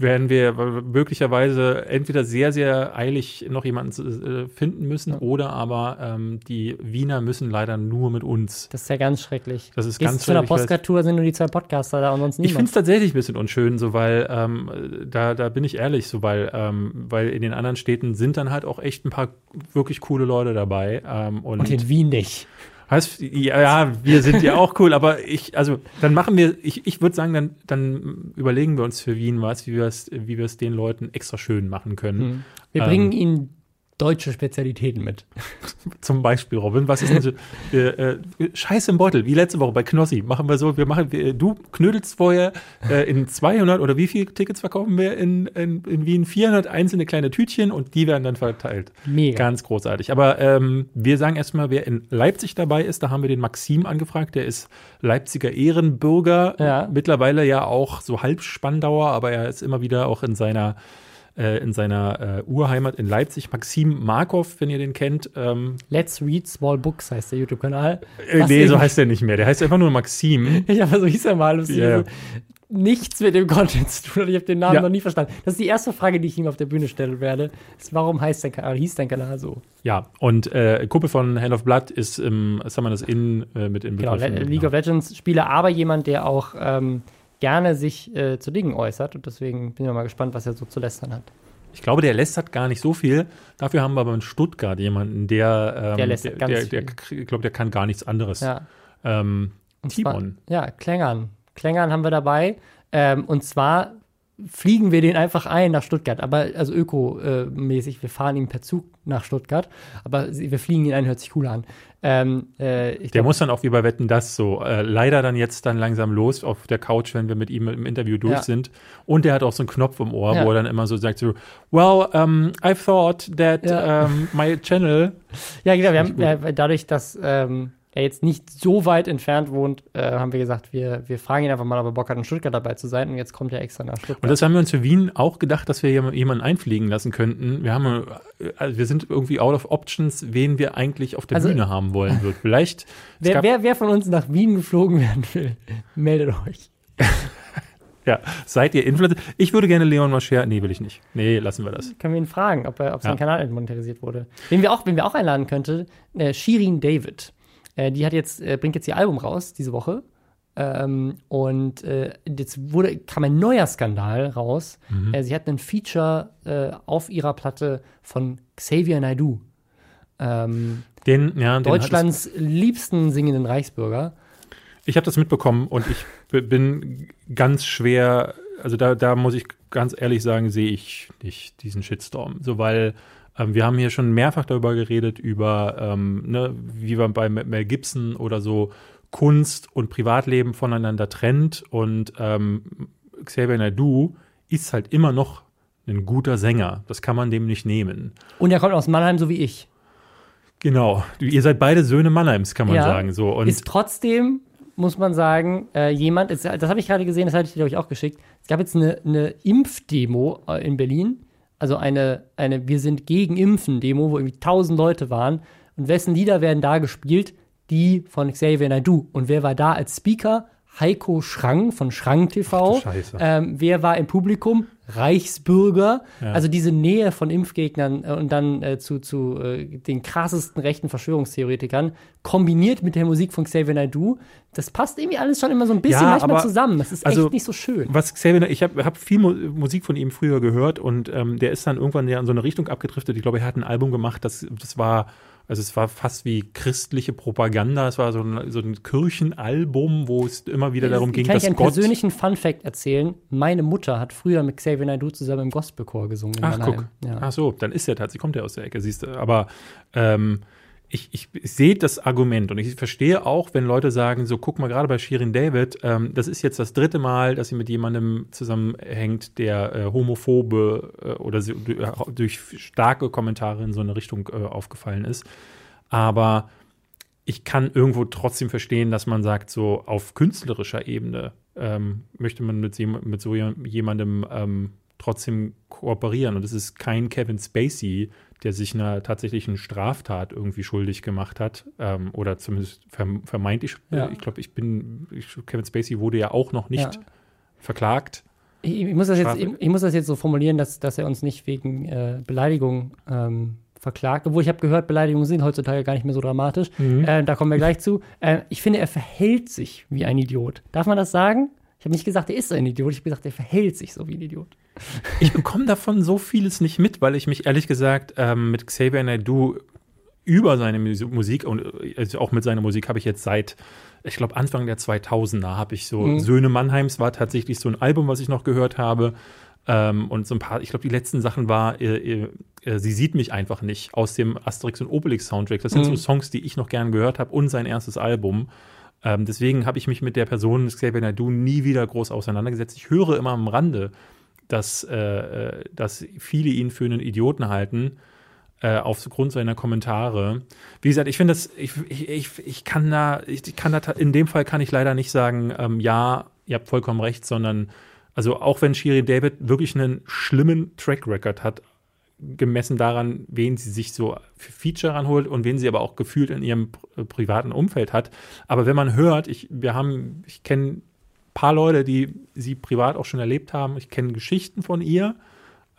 werden wir möglicherweise entweder sehr, sehr eilig noch jemanden äh, finden müssen oder aber ähm, die Wiener müssen leider nur mit uns. Das ist ja ganz schrecklich. Das ist Gehst ganz zu einer schrecklich, Postcard-Tour sind nur die zwei Podcaster da und sonst Ich finde niemand. es tatsächlich ein bisschen unschön, so weil ähm, da, da bin ich ehrlich, so weil, ähm, weil in den anderen Städten sind dann halt auch echt ein paar wirklich coole Leute dabei. Ähm, und und in Wien nicht. Heißt, ja, ja, wir sind ja auch cool, aber ich, also dann machen wir, ich, ich würde sagen, dann, dann überlegen wir uns für Wien was, wie wir es, wie wir es den Leuten extra schön machen können. Wir Ähm. bringen ihnen deutsche Spezialitäten mit. [laughs] Zum Beispiel, Robin, was ist denn so, [laughs] äh, äh, Scheiß im Beutel, wie letzte Woche bei Knossi. Machen wir so, wir machen, wir, du knödelst vorher äh, in 200 oder wie viele Tickets verkaufen wir in, in, in Wien? 400 einzelne kleine Tütchen und die werden dann verteilt. Mega. Ganz großartig. Aber ähm, wir sagen erstmal, wer in Leipzig dabei ist, da haben wir den Maxim angefragt, der ist Leipziger Ehrenbürger, Ja. mittlerweile ja auch so halb Spandauer, aber er ist immer wieder auch in seiner äh, in seiner äh, Urheimat in Leipzig. Maxim Markov, wenn ihr den kennt, ähm, Let's Read Small Books heißt der YouTube-Kanal. äh, nee, so heißt er nicht mehr. Der heißt einfach nur Maxim. [laughs] Ja, aber so hieß er mal. So nichts mit dem Content zu tun. Ich habe den Namen Ja. noch nie verstanden. Das ist die erste Frage, die ich ihm auf der Bühne stellen werde. Ist, warum heißt dein Kanal, hieß dein Kanal so? Ja, und äh, Kumpel von Hand of Blood ist im Summoners Inn äh, mit in Genau, Le League of Legends Spieler, aber jemand, der auch ähm, gerne sich äh, zu Dingen äußert. Und deswegen bin ich mal gespannt, was er so zu lästern hat. Ich glaube, der lästert gar nicht so viel. Dafür haben wir aber in Stuttgart jemanden, der, ähm, Der lästert der, ganz der, der, ich glaube, der kann gar nichts anderes. Ja. Ähm, Und zwar- Timon. Ja, Klängern. Klängern haben wir dabei. Ähm, und zwar fliegen wir den einfach ein nach Stuttgart, aber also ökomäßig, wir fahren ihn per Zug nach Stuttgart, aber wir fliegen ihn ein, hört sich cool an. Ähm, äh, Der glaub, muss dann auch wie bei Wetten das so äh, leider dann jetzt dann langsam los auf der Couch, wenn wir mit ihm im Interview durch Ja. sind. Und der hat auch so einen Knopf im Ohr, Ja. wo er dann immer so sagt so, well, um, I thought that Ja. um, my channel [laughs] ja, genau, wir haben ja, dadurch, dass ähm, er jetzt nicht so weit entfernt wohnt, äh, haben wir gesagt, wir, wir fragen ihn einfach mal, ob er Bock hat, in Stuttgart dabei zu sein. Und jetzt kommt er extra nach Stuttgart. Und das haben wir uns für Wien auch gedacht, dass wir jemanden einfliegen lassen könnten. Wir haben, äh, also wir sind irgendwie out of options, wen wir eigentlich auf der Also- Bühne haben wollen wird. Vielleicht. wer, wer, wer von uns nach Wien geflogen werden will, [laughs] meldet euch. [laughs] ja, seid ihr Influencer? Ich würde gerne Leon Mascher. Nee, will ich nicht. Nee, lassen wir das. Können wir ihn fragen, ob, er, ob sein Ja. Kanal entmonetarisiert wurde. Wen wir auch, wen wir auch einladen könnte, äh, Shirin David. Äh, die hat jetzt, äh, bringt jetzt ihr Album raus diese Woche. Ähm, und äh, jetzt wurde, kam ein neuer Skandal raus. Mhm. Äh, sie hat einen Feature äh, auf ihrer Platte von Xavier Naidoo. Ähm, Den, ja, den Deutschlands liebsten singenden Reichsbürger. Ich habe das mitbekommen und ich bin ganz schwer, also da, da muss ich ganz ehrlich sagen, sehe ich nicht diesen Shitstorm. So, weil wir haben hier schon mehrfach darüber geredet, über, ähm, ne, wie man bei Mel Gibson oder so Kunst und Privatleben voneinander trennt. Und ähm, Xavier Naidoo ist halt immer noch ein guter Sänger. Das kann man dem nicht nehmen. Und er kommt aus Mannheim, so wie ich. Genau. Ihr seid beide Söhne Mannheims, kann man Ja. sagen. So. Und ist trotzdem, muss man sagen, äh, jemand, das, das habe ich gerade gesehen, das hatte ich dir, glaube ich, auch geschickt. Es gab jetzt eine, eine Impfdemo äh, in Berlin. Also eine, eine Wir sind gegen Impfen-Demo, wo irgendwie tausend Leute waren. Und wessen Lieder werden da gespielt? Die von Xavier Naidoo. Und wer war da als Speaker? Heiko Schrang von Schrang TV. Ähm, wer war im Publikum? Reichsbürger. Ja. Also diese Nähe von Impfgegnern äh, und dann äh, zu, zu äh, den krassesten rechten Verschwörungstheoretikern, kombiniert mit der Musik von Xavier Naidoo, das passt irgendwie alles schon immer so ein bisschen Ja, manchmal aber- zusammen. Das ist also, echt nicht so schön. Was Xavier, ich habe hab viel Mu Musik von ihm früher gehört und ähm, der ist dann irgendwann ja in so eine Richtung abgedriftet. Ich glaube, er hat ein Album gemacht, das, das war, also es war fast wie christliche Propaganda. Es war so ein, so ein Kirchenalbum, wo es immer wieder darum ging, Kann ich dass einen Gott. persönlichen Fun-Fact erzählen? Meine Mutter hat früher mit Xavier Naidoo zusammen im Gospelchor gesungen. Ach, guck. Ja. Ach so, dann ist er tatsächlich, kommt er aus der Ecke, siehst du. Aber ähm, ich, ich, sehe das Argument und ich verstehe auch, wenn Leute sagen, so guck mal gerade bei Shirin David, ähm, das ist jetzt das dritte Mal, dass sie mit jemandem zusammenhängt, der äh, homophobe äh, oder sie, äh, durch starke Kommentare in so eine Richtung äh, aufgefallen ist. Aber ich kann irgendwo trotzdem verstehen, dass man sagt, so auf künstlerischer Ebene ähm, möchte man mit, mit so jem- jemandem ähm, trotzdem kooperieren. Und es ist kein Kevin Spacey, der sich einer tatsächlichen Straftat irgendwie schuldig gemacht hat ähm, oder zumindest verm vermeintlich. Ja. Ich glaube, ich bin, ich, Kevin Spacey wurde ja auch noch nicht Ja. verklagt. Ich, ich, muss das jetzt, ich, ich muss das jetzt so formulieren, dass, dass er uns nicht wegen äh, Beleidigung ähm, verklagt. Obwohl ich habe gehört, Beleidigungen sind heutzutage gar nicht mehr so dramatisch. Mhm. Äh, da kommen wir gleich zu. Äh, ich finde, er verhält sich wie ein Idiot. Darf man das sagen? Ich habe nicht gesagt, er ist ein Idiot. Ich habe gesagt, er verhält sich so wie ein Idiot. Ich bekomme davon so vieles nicht mit, weil ich mich ehrlich gesagt ähm, mit Xavier Naidoo über seine Mus- Musik und äh, also auch mit seiner Musik habe ich jetzt seit, ich glaube Anfang der 2000er habe ich so Mhm. Söhne Mannheims war tatsächlich so ein Album, was ich noch gehört habe ähm, und so ein paar, ich glaube die letzten Sachen war äh, äh, äh, Sie sieht mich einfach nicht aus dem Asterix und Obelix Soundtrack. Das sind so Mhm. Songs, die ich noch gern gehört habe und sein erstes Album. Ähm, deswegen habe ich mich mit der Person Xavier Naidoo nie wieder groß auseinandergesetzt. Ich höre immer am Rande, dass, äh, äh, dass viele ihn für einen Idioten halten, äh, aufgrund seiner Kommentare. Wie gesagt, ich finde das, ich, ich, ich, kann da, ich kann da, in dem Fall kann ich leider nicht sagen, ähm, ja, ihr habt vollkommen recht, sondern, also auch wenn Shirin David wirklich einen schlimmen Track Record hat, gemessen daran, wen sie sich so für Feature ranholt und wen sie aber auch gefühlt in ihrem pri- privaten Umfeld hat. Aber wenn man hört, ich, wir haben, ich kenne ein paar Leute, die sie privat auch schon erlebt haben. Ich kenne Geschichten von ihr.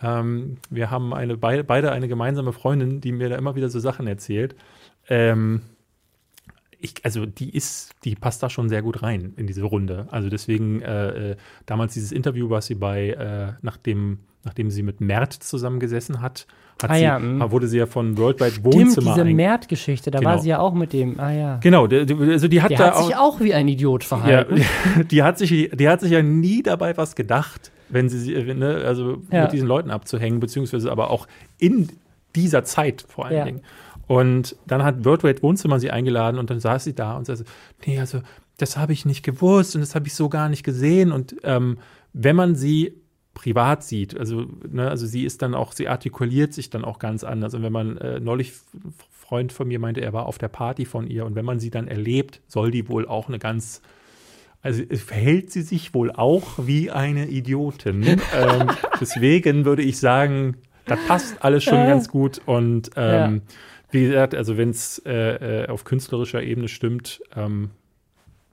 Ähm, wir haben eine, beide, eine gemeinsame Freundin, die mir da immer wieder so Sachen erzählt. Ähm, ich, also die ist, die passt da schon sehr gut rein in diese Runde. Also deswegen äh, äh, damals dieses Interview, was sie bei, äh, nachdem, nachdem sie mit Mert zusammengesessen hat, hat Ah sie, ja, mm. wurde sie ja von Worldwide Stimmt, Wohnzimmer diese Mert-Geschichte, da Genau. war sie ja auch mit dem. Ah ja. Genau, also die hat Der da hat sich auch wie ein Idiot ja, verhalten. [laughs] die hat sich, die hat sich ja nie dabei was gedacht, wenn sie, ne, also Ja. mit diesen Leuten abzuhängen, beziehungsweise aber auch in dieser Zeit vor allen Ja. Dingen. Und dann hat Worldwide Wohnzimmer sie eingeladen und dann saß sie da und sagte, nee, also das habe ich nicht gewusst und das habe ich so gar nicht gesehen. Und ähm, wenn man sie privat sieht, also, ne, also sie ist dann auch, sie artikuliert sich dann auch ganz anders. Und wenn man äh, neulich Freund von mir meinte, er war auf der Party von ihr und wenn man sie dann erlebt, soll die wohl auch eine ganz also verhält sie sich wohl auch wie eine Idiotin. [laughs] ähm, deswegen würde ich sagen, da passt alles schon ganz gut. Und ähm, ja. wie gesagt, also wenn es äh, äh, auf künstlerischer Ebene stimmt, ähm,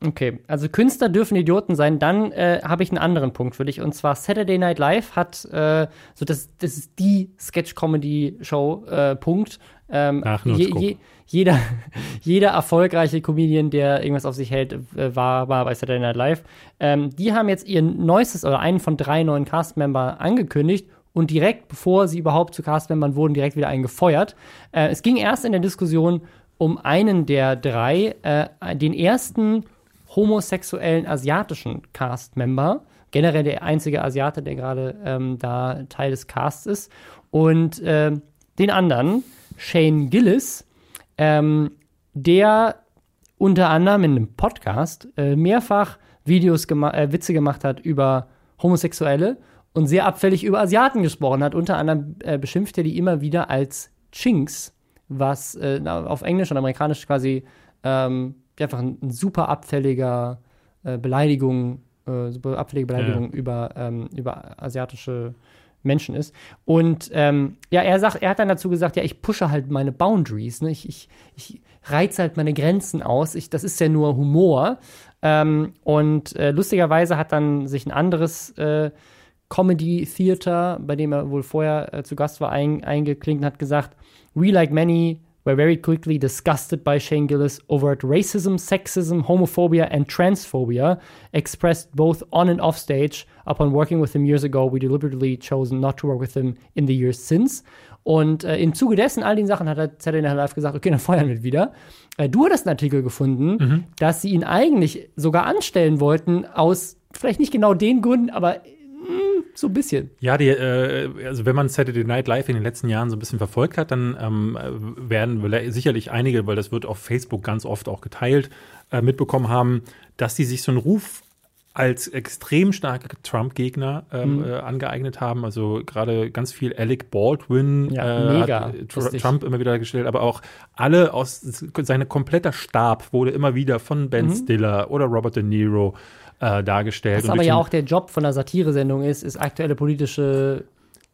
Okay, also Künstler dürfen Idioten sein. Dann äh, habe ich einen anderen Punkt für dich. Und zwar Saturday Night Live hat, äh, so das, das ist die Sketch-Comedy-Show, äh, Punkt. Ähm, Ach, je, je, jeder, [laughs] jeder erfolgreiche Comedian, der irgendwas auf sich hält, war, war bei Saturday Night Live. Ähm, die haben jetzt ihr neuestes oder einen von drei neuen Cast-Member angekündigt und direkt, bevor sie überhaupt zu Cast-Membern wurden, direkt wieder einen gefeuert. Äh, es ging erst in der Diskussion um einen der drei, äh, den ersten homosexuellen asiatischen Cast-Member. Generell der einzige Asiate, der gerade ähm, da Teil des Casts ist. Und äh, den anderen, Shane Gillis, ähm, der unter anderem in einem Podcast äh, mehrfach Videos, gema äh, Witze gemacht hat über Homosexuelle und sehr abfällig über Asiaten gesprochen hat. Unter anderem äh, beschimpft er die immer wieder als Chinks, was äh, auf Englisch und Amerikanisch quasi ähm, einfach ein, ein super abfälliger äh, Beleidigung, äh, super abfällige Beleidigung ja. über, ähm, über asiatische Menschen ist. Und ähm, ja, er sagt, er hat dann dazu gesagt, ja, ich pushe halt meine Boundaries, ne? ich, ich, ich reize halt meine Grenzen aus. Ich, das ist ja nur Humor. Ähm, und äh, lustigerweise hat dann sich ein anderes äh, Comedy Theater, bei dem er wohl vorher äh, zu Gast war, ein, eingeklinkt und hat gesagt, we like many were very quickly disgusted by Shane Gillis' overt racism, sexism, homophobia, and transphobia, expressed both on and off stage. Upon working with him years ago, we deliberately chosen not to work with him in the years since. Und äh, im Zuge dessen, all den Sachen, hat er Saturday Night Live gesagt, okay, dann [laughs] feuern wir wieder. Äh, du hattest einen Artikel gefunden, mhm. dass sie ihn eigentlich sogar anstellen wollten, aus vielleicht nicht genau den Gründen, aber so ein bisschen. Ja, die, äh, also wenn man Saturday Night Live in den letzten Jahren so ein bisschen verfolgt hat, dann ähm, werden sicherlich einige, weil das wird auf Facebook ganz oft auch geteilt, äh, mitbekommen haben, dass die sich so einen Ruf als extrem starke Trump-Gegner ähm, mhm. äh, angeeignet haben. Also gerade ganz viel Alec Baldwin ja, äh, hat Tr Trump immer wieder gestellt, aber auch alle aus seine kompletter Stab wurde immer wieder von Ben mhm. Stiller oder Robert De Niro äh, dargestellt. Was aber ja auch der Job von der Satire-Sendung ist, ist aktuelle politische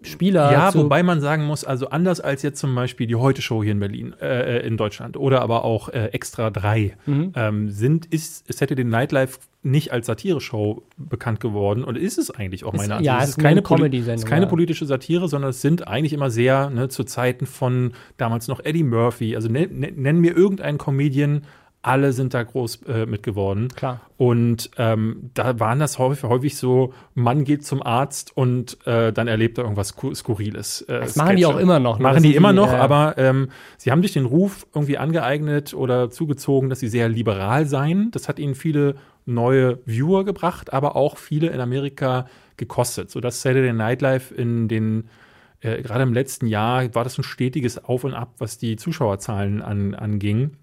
Spieler. Ja, wobei man sagen muss, also anders als jetzt zum Beispiel die Heute Show hier in Berlin, äh, äh in Deutschland oder aber auch äh, Extra 3, mhm. ähm, sind, ist Saturday Night Live nicht als Satire-Show bekannt geworden und ist es eigentlich auch meiner Ansicht. Ja, es ist keine Comedy-Sendung. Es ist keine politische Satire, sondern es sind eigentlich immer sehr, ne, zu Zeiten von damals noch Eddie Murphy, also nenn, nenn mir irgendeinen Comedian, alle sind da groß äh, mit geworden. Klar. Und ähm, da waren das häufig, häufig so, Mann geht zum Arzt und äh, dann erlebt er irgendwas Skurriles. Äh, das machen die auch immer noch. Ne? Machen die, die immer noch, äh, aber ähm, sie haben sich den Ruf irgendwie angeeignet oder zugezogen, dass sie sehr liberal seien. Das hat ihnen viele neue Viewer gebracht, aber auch viele in Amerika gekostet, sodass Saturday Night Live in den äh, gerade im letzten Jahr war das ein stetiges Auf und Ab, was die Zuschauerzahlen an, anging.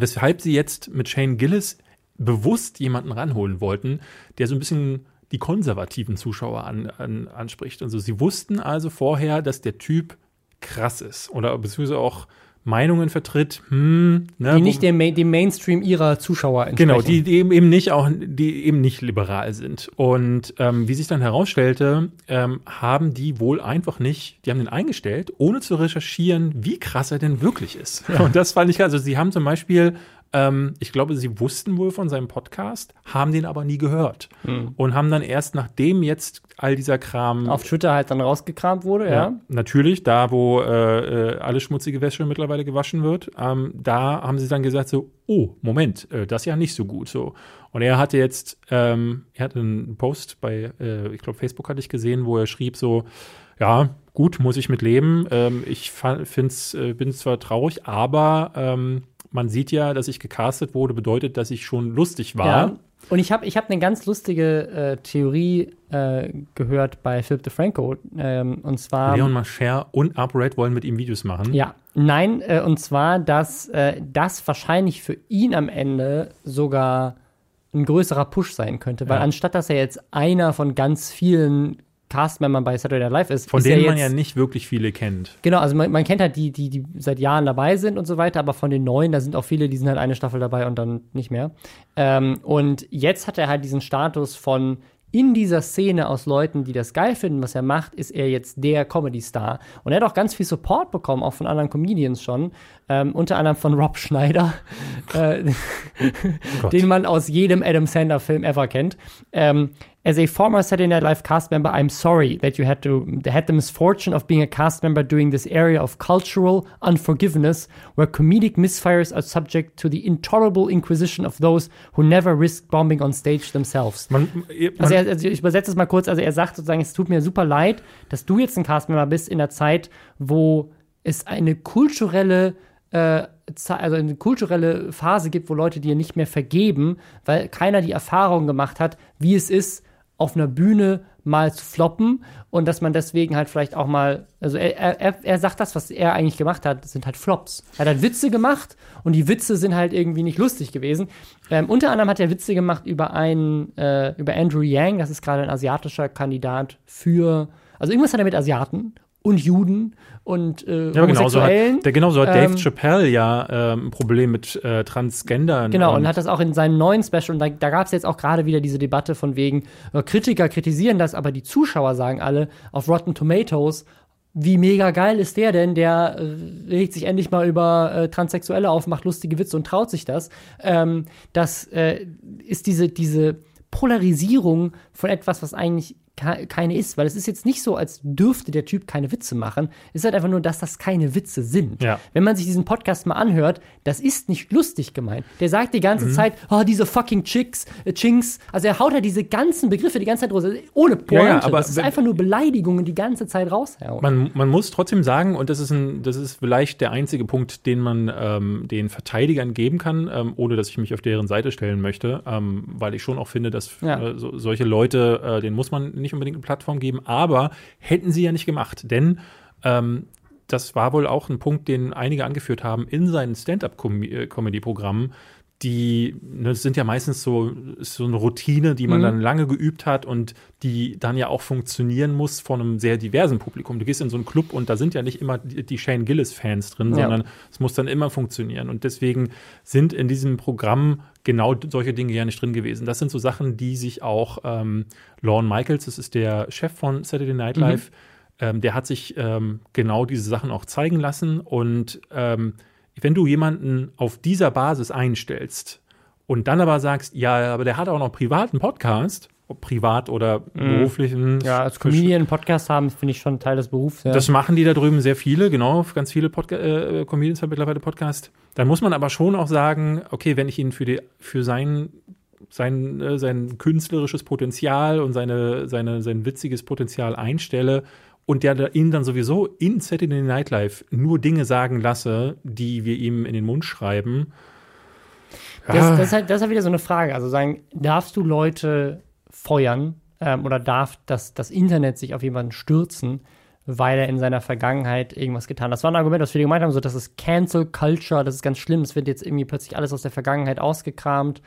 Weshalb sie jetzt mit Shane Gillis bewusst jemanden ranholen wollten, der so ein bisschen die konservativen Zuschauer an, an, anspricht. Also sie wussten also vorher, dass der Typ krass ist oder beziehungsweise auch Meinungen vertritt, hm, ne, die nicht dem, dem, Mainstream ihrer Zuschauer entsprechen. Genau, die, die, eben nicht auch, die eben nicht liberal sind. Und ähm, wie sich dann herausstellte, ähm, haben die wohl einfach nicht, die haben den eingestellt, ohne zu recherchieren, wie krass er denn wirklich ist. Ja. Und das fand ich, also sie haben zum Beispiel ähm, ich glaube, sie wussten wohl von seinem Podcast, haben den aber nie gehört. Mhm. Und haben dann erst nachdem jetzt all dieser Kram. Auf Twitter halt dann rausgekramt wurde, ja. ja. Natürlich, da wo äh, äh, alle schmutzige Wäsche mittlerweile gewaschen wird, ähm, da haben sie dann gesagt so, oh, Moment, äh, das ist ja nicht so gut so. Und er hatte jetzt, ähm, er hatte einen Post bei, äh, ich glaube, Facebook hatte ich gesehen, wo er schrieb so, ja, gut, muss ich mit leben. Ähm, ich äh, bin zwar traurig, aber ähm, man sieht ja, dass ich gecastet wurde, bedeutet, dass ich schon lustig war. Ja. Und ich habe ich hab eine ganz lustige äh, Theorie äh, gehört bei Philip DeFranco. Ähm, und zwar. Leon Mascher und Upright wollen mit ihm Videos machen. Ja, nein, äh, und zwar, dass äh, das wahrscheinlich für ihn am Ende sogar ein größerer Push sein könnte. Weil ja. anstatt dass er jetzt einer von ganz vielen Castmembern bei Saturday Night Live ist. Von ist denen man jetzt- ja nicht wirklich viele kennt. Genau, also man, man kennt halt die, die, die seit Jahren dabei sind und so weiter, aber von den neuen, da sind auch viele, die sind halt eine Staffel dabei und dann nicht mehr. Ähm, und jetzt hat er halt diesen Status von in dieser Szene aus Leuten, die das geil finden, was er macht, ist er jetzt der Comedy-Star. Und er hat auch ganz viel Support bekommen, auch von anderen Comedians schon. Ähm, unter anderem von Rob Schneider, [laughs] äh, Gott. den man aus jedem Adam Sandler-Film ever kennt. Ähm, As a former Saturday Night Live cast member, I'm sorry that you had to had the misfortune of being a cast member doing this area of cultural unforgiveness, where comedic misfires are subject to the intolerable inquisition of those who never risk bombing on stage themselves. Man, man, Also, er, also ich übersetze es mal kurz. Also er sagt sozusagen, es tut mir super leid, dass du jetzt ein Castmember bist in der Zeit, wo es eine kulturelle äh, also eine kulturelle Phase gibt, wo Leute dir nicht mehr vergeben, weil keiner die Erfahrung gemacht hat, wie es ist, auf einer Bühne mal zu floppen und dass man deswegen halt vielleicht auch mal, also er, er, er sagt das, was er eigentlich gemacht hat, sind halt Flops. Er hat halt Witze gemacht und die Witze sind halt irgendwie nicht lustig gewesen. Ähm, unter anderem hat er Witze gemacht über einen, äh, über Andrew Yang, das ist gerade ein asiatischer Kandidat für, also irgendwas hat er mit Asiaten und Juden und äh, ja, hat, Homosexuellen. der, genauso hat Dave Ähm, Chappelle ja ähm, ein Problem mit äh, Transgendern. Genau, und hat das auch in seinem neuen Special, und da, da gab es jetzt auch gerade wieder diese Debatte von wegen, äh, Kritiker kritisieren das, aber die Zuschauer sagen alle auf Rotten Tomatoes, wie mega geil ist der denn? Der äh, regt sich endlich mal über äh, Transsexuelle auf, macht lustige Witze und traut sich das. Ähm, das äh, ist diese, diese Polarisierung von etwas, was eigentlich keine ist, weil es ist jetzt nicht so, als dürfte der Typ keine Witze machen. Es ist halt einfach nur, dass das keine Witze sind. Ja. Wenn man sich diesen Podcast mal anhört, das ist nicht lustig gemeint. Der sagt die ganze Zeit, oh, diese fucking Chicks, äh, Chinks. Also er haut ja diese ganzen Begriffe die ganze Zeit raus, ohne Pointe. Ja, ja, aber das ist einfach nur Beleidigungen die ganze Zeit raushauen. Man, man muss trotzdem sagen, und das ist, ein, das ist vielleicht der einzige Punkt, den man ähm, den Verteidigern geben kann, ähm, ohne dass ich mich auf deren Seite stellen möchte, ähm, weil ich schon auch finde, dass äh, so, solche Leute, äh, denen muss man nicht unbedingt eine Plattform geben, aber hätten sie ja nicht gemacht, denn ähm, das war wohl auch ein Punkt, den einige angeführt haben in seinen Stand-up-Comedy-Programmen. Die ne, sind ja meistens so, so eine Routine, die man Mhm. dann lange geübt hat und die dann ja auch funktionieren muss von einem sehr diversen Publikum. Du gehst in so einen Club und da sind ja nicht immer die, die Shane Gillis-Fans drin, Ja. sondern es muss dann immer funktionieren. Und deswegen sind in diesem Programm genau solche Dinge ja nicht drin gewesen. Das sind so Sachen, die sich auch ähm, Lorne Michaels, das ist der Chef von Saturday Night Mhm. Live, ähm, der hat sich ähm, genau diese Sachen auch zeigen lassen. Und ähm, wenn du jemanden auf dieser Basis einstellst und dann aber sagst, ja, aber der hat auch noch privaten Podcast, ob privat oder beruflichen. Mhm. ja, als Comedian Podcast haben, finde ich schon Teil des Berufs. Ja. Das machen die da drüben sehr viele, genau. Ganz viele Podca äh, Comedians haben mittlerweile Podcast. Dann muss man aber schon auch sagen, okay, wenn ich ihn für, die, für sein, sein, äh, sein künstlerisches Potenzial und seine, seine, sein witziges Potenzial einstelle und der ihn dann sowieso in Saturday Night Live nur Dinge sagen lasse, die wir ihm in den Mund schreiben. Das, das, ist halt, das ist halt wieder so eine Frage. Also sagen, darfst du Leute feuern ähm, oder darf das, das Internet sich auf jemanden stürzen, weil er in seiner Vergangenheit irgendwas getan hat? Das war ein Argument, was viele gemeint haben, so das ist Cancel Culture, das ist ganz schlimm, es wird jetzt irgendwie plötzlich alles aus der Vergangenheit ausgekramt.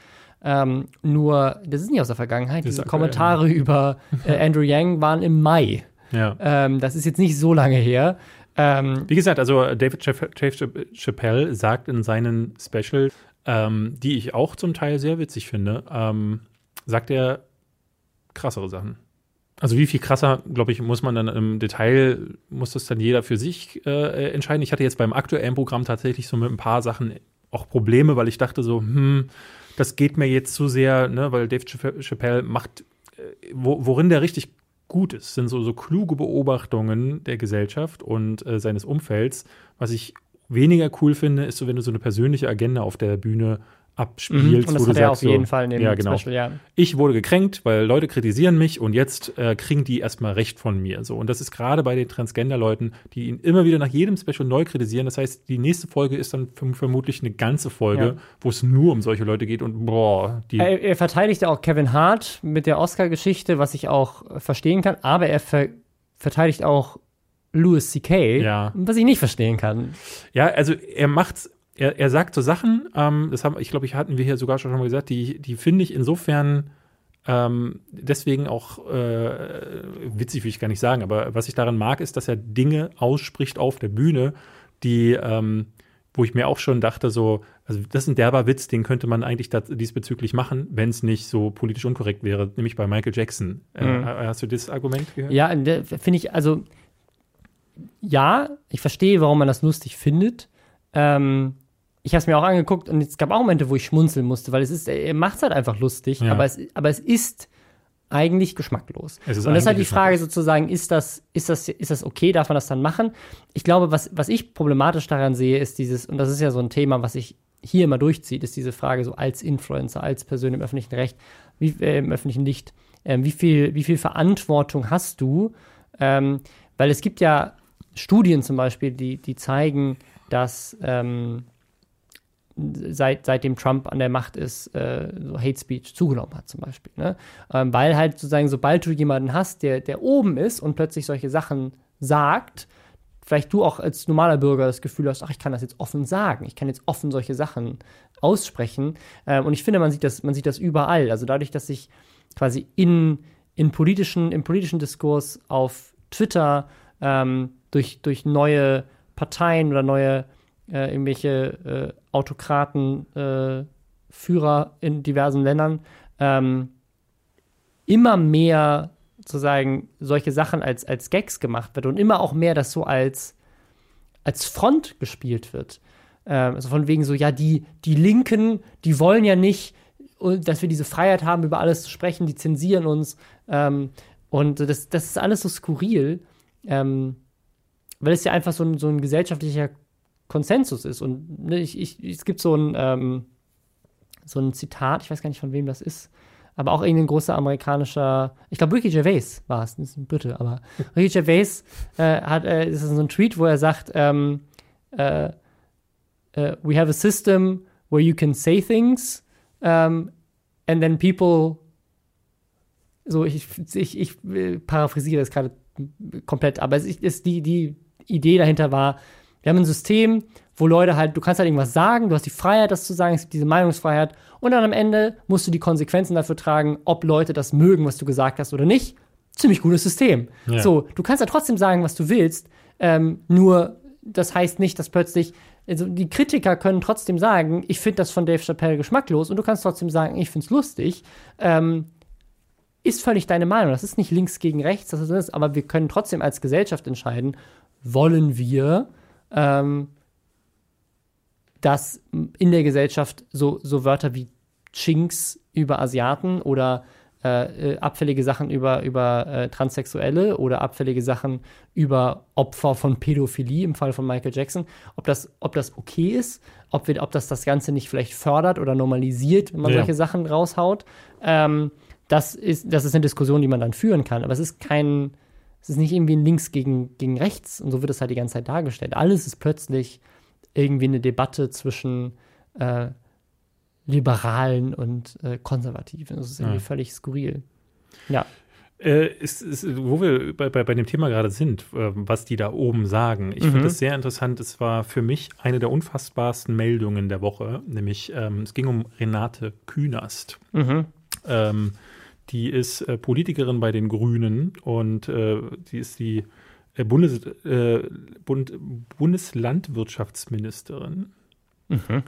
Ähm, nur, das ist nicht aus der Vergangenheit. Diese Kommentare über äh, [laughs] Andrew Yang waren im Mai. Ja. Ähm, das ist jetzt nicht so lange her. Ähm, Wie gesagt, also David Chappelle sagt in seinen Specials, ähm, die ich auch zum Teil sehr witzig finde, ähm, sagt er krassere Sachen. Also wie viel krasser, glaube ich, muss man dann im Detail, muss das dann jeder für sich äh, entscheiden. Ich hatte jetzt beim aktuellen Programm tatsächlich so mit ein paar Sachen auch Probleme, weil ich dachte so, hm, das geht mir jetzt zu sehr, ne, weil Dave Chapp- Chappelle macht, äh, wo, worin der richtig gut ist, sind so, so kluge Beobachtungen der Gesellschaft und äh, seines Umfelds. Was ich weniger cool finde, ist so, wenn du so eine persönliche Agenda auf der Bühne abspielst, und das hat er sagst, auf jeden so, Fall in dem ja, genau. Special, ja. Ich wurde gekränkt, weil Leute kritisieren mich und jetzt äh, kriegen die erstmal Recht von mir. So. Und das ist gerade bei den Transgender-Leuten, die ihn immer wieder nach jedem Special neu kritisieren. Das heißt, die nächste Folge ist dann verm- vermutlich eine ganze Folge, Ja. wo es nur um solche Leute geht und boah. Er, er verteidigt ja auch Kevin Hart mit der Oscar-Geschichte, was ich auch äh, verstehen kann, aber er ver verteidigt auch Louis C.K., Ja. was ich nicht verstehen kann. Ja, also er macht's, er, er sagt so Sachen, ähm, das haben, ich glaube, ich hatten wir hier sogar schon mal gesagt, die, die finde ich insofern Ähm, deswegen auch äh, witzig will ich gar nicht sagen, aber was ich daran mag, ist, dass er Dinge ausspricht auf der Bühne, die, ähm, wo ich mir auch schon dachte, so, also das ist ein derber Witz, den könnte man eigentlich diesbezüglich machen, wenn es nicht so politisch unkorrekt wäre, nämlich bei Michael Jackson. Äh, mhm. Äh, hast du das Argument gehört? Ja, finde ich, also ja, ich verstehe, warum man das lustig findet. Ähm, ich habe es mir auch angeguckt und es gab auch Momente, wo ich schmunzeln musste, weil es ist, er macht es halt einfach lustig, ja. aber, es, aber es ist eigentlich geschmacklos. und das ist halt die Frage sozusagen, ist das, ist das, ist das okay, darf man das dann machen? Ich glaube, was, was ich problematisch daran sehe, ist dieses, und das ist ja so ein Thema, was sich hier immer durchzieht, ist diese Frage so als Influencer, als Person im öffentlichen Recht, wie, äh, im öffentlichen Licht, äh, wie, viel, wie viel Verantwortung hast du? Ähm, weil es gibt ja Studien zum Beispiel, die, die zeigen, dass ähm, seit, seitdem Trump an der Macht ist, äh, so Hate Speech zugenommen hat, zum Beispiel. Ne? Ähm, weil halt sozusagen, sobald du jemanden hast, der, der oben ist und plötzlich solche Sachen sagt, vielleicht du auch als normaler Bürger das Gefühl hast, ach, ich kann das jetzt offen sagen, ich kann jetzt offen solche Sachen aussprechen. Ähm, und ich finde, man sieht das, man sieht das überall. Also dadurch, dass sich quasi in, in politischen, im politischen Diskurs auf Twitter ähm, durch, durch neue Parteien oder neue äh, irgendwelche äh, Autokraten, äh, Führer in diversen Ländern ähm, immer mehr sozusagen solche Sachen als, als Gags gemacht wird und immer auch mehr das so als, als Front gespielt wird. Ähm, also von wegen so, ja, die, die Linken, die wollen ja nicht, dass wir diese Freiheit haben, über alles zu sprechen, die zensieren uns. Ähm, und das, das ist alles so skurril, ähm, weil es ja einfach so ein, so ein gesellschaftlicher Konsensus ist. Und ne, ich, ich, es gibt so ein, ähm, so ein Zitat, ich weiß gar nicht, von wem das ist, aber auch irgendein großer amerikanischer, ich glaube, Ricky Gervais war es, ist ein Brite, aber [laughs] Ricky Gervais äh, hat, äh, ist so ein Tweet, wo er sagt, ähm, äh, uh, we have a system where you can say things um, and then people so ich, ich, ich äh, paraphrasiere das gerade komplett, aber es ist die, die Idee dahinter war, wir haben ein System, wo Leute halt, du kannst halt irgendwas sagen, du hast die Freiheit, das zu sagen, es gibt diese Meinungsfreiheit und dann am Ende musst du die Konsequenzen dafür tragen, ob Leute das mögen, was du gesagt hast oder nicht. Ziemlich gutes System. Ja. So, du kannst ja trotzdem sagen, was du willst, ähm, nur das heißt nicht, dass plötzlich, also die Kritiker können trotzdem sagen, ich finde das von Dave Chappelle geschmacklos und du kannst trotzdem sagen, ich finde es lustig. Ähm, ist völlig deine Meinung. Das ist nicht links gegen rechts, das ist, aber wir können trotzdem als Gesellschaft entscheiden, wollen wir ähm, dass in der Gesellschaft so, so Wörter wie Chinks über Asiaten oder äh, äh, abfällige Sachen über, über äh, Transsexuelle oder abfällige Sachen über Opfer von Pädophilie im Fall von Michael Jackson, ob das, ob das okay ist, ob, wir, ob das das Ganze nicht vielleicht fördert oder normalisiert, wenn man ja. solche Sachen raushaut. Ähm, das, ist, das ist eine Diskussion, die man dann führen kann. Aber es ist kein, es ist nicht irgendwie ein Links gegen, gegen rechts und so wird es halt die ganze Zeit dargestellt. Alles ist plötzlich irgendwie eine Debatte zwischen äh, Liberalen und äh, Konservativen. Das ist irgendwie ja. völlig skurril. Ja. Äh, ist, ist, wo wir bei, bei, bei dem Thema gerade sind, äh, was die da oben sagen. Ich mhm. finde das sehr interessant. Es war für mich eine der unfassbarsten Meldungen der Woche, nämlich ähm, es ging um Renate Künast. Mhm. Ähm, die ist äh, Politikerin bei den Grünen und äh, die ist die äh, Bundes, äh, Bund, Bundeslandwirtschaftsministerin. Mhm.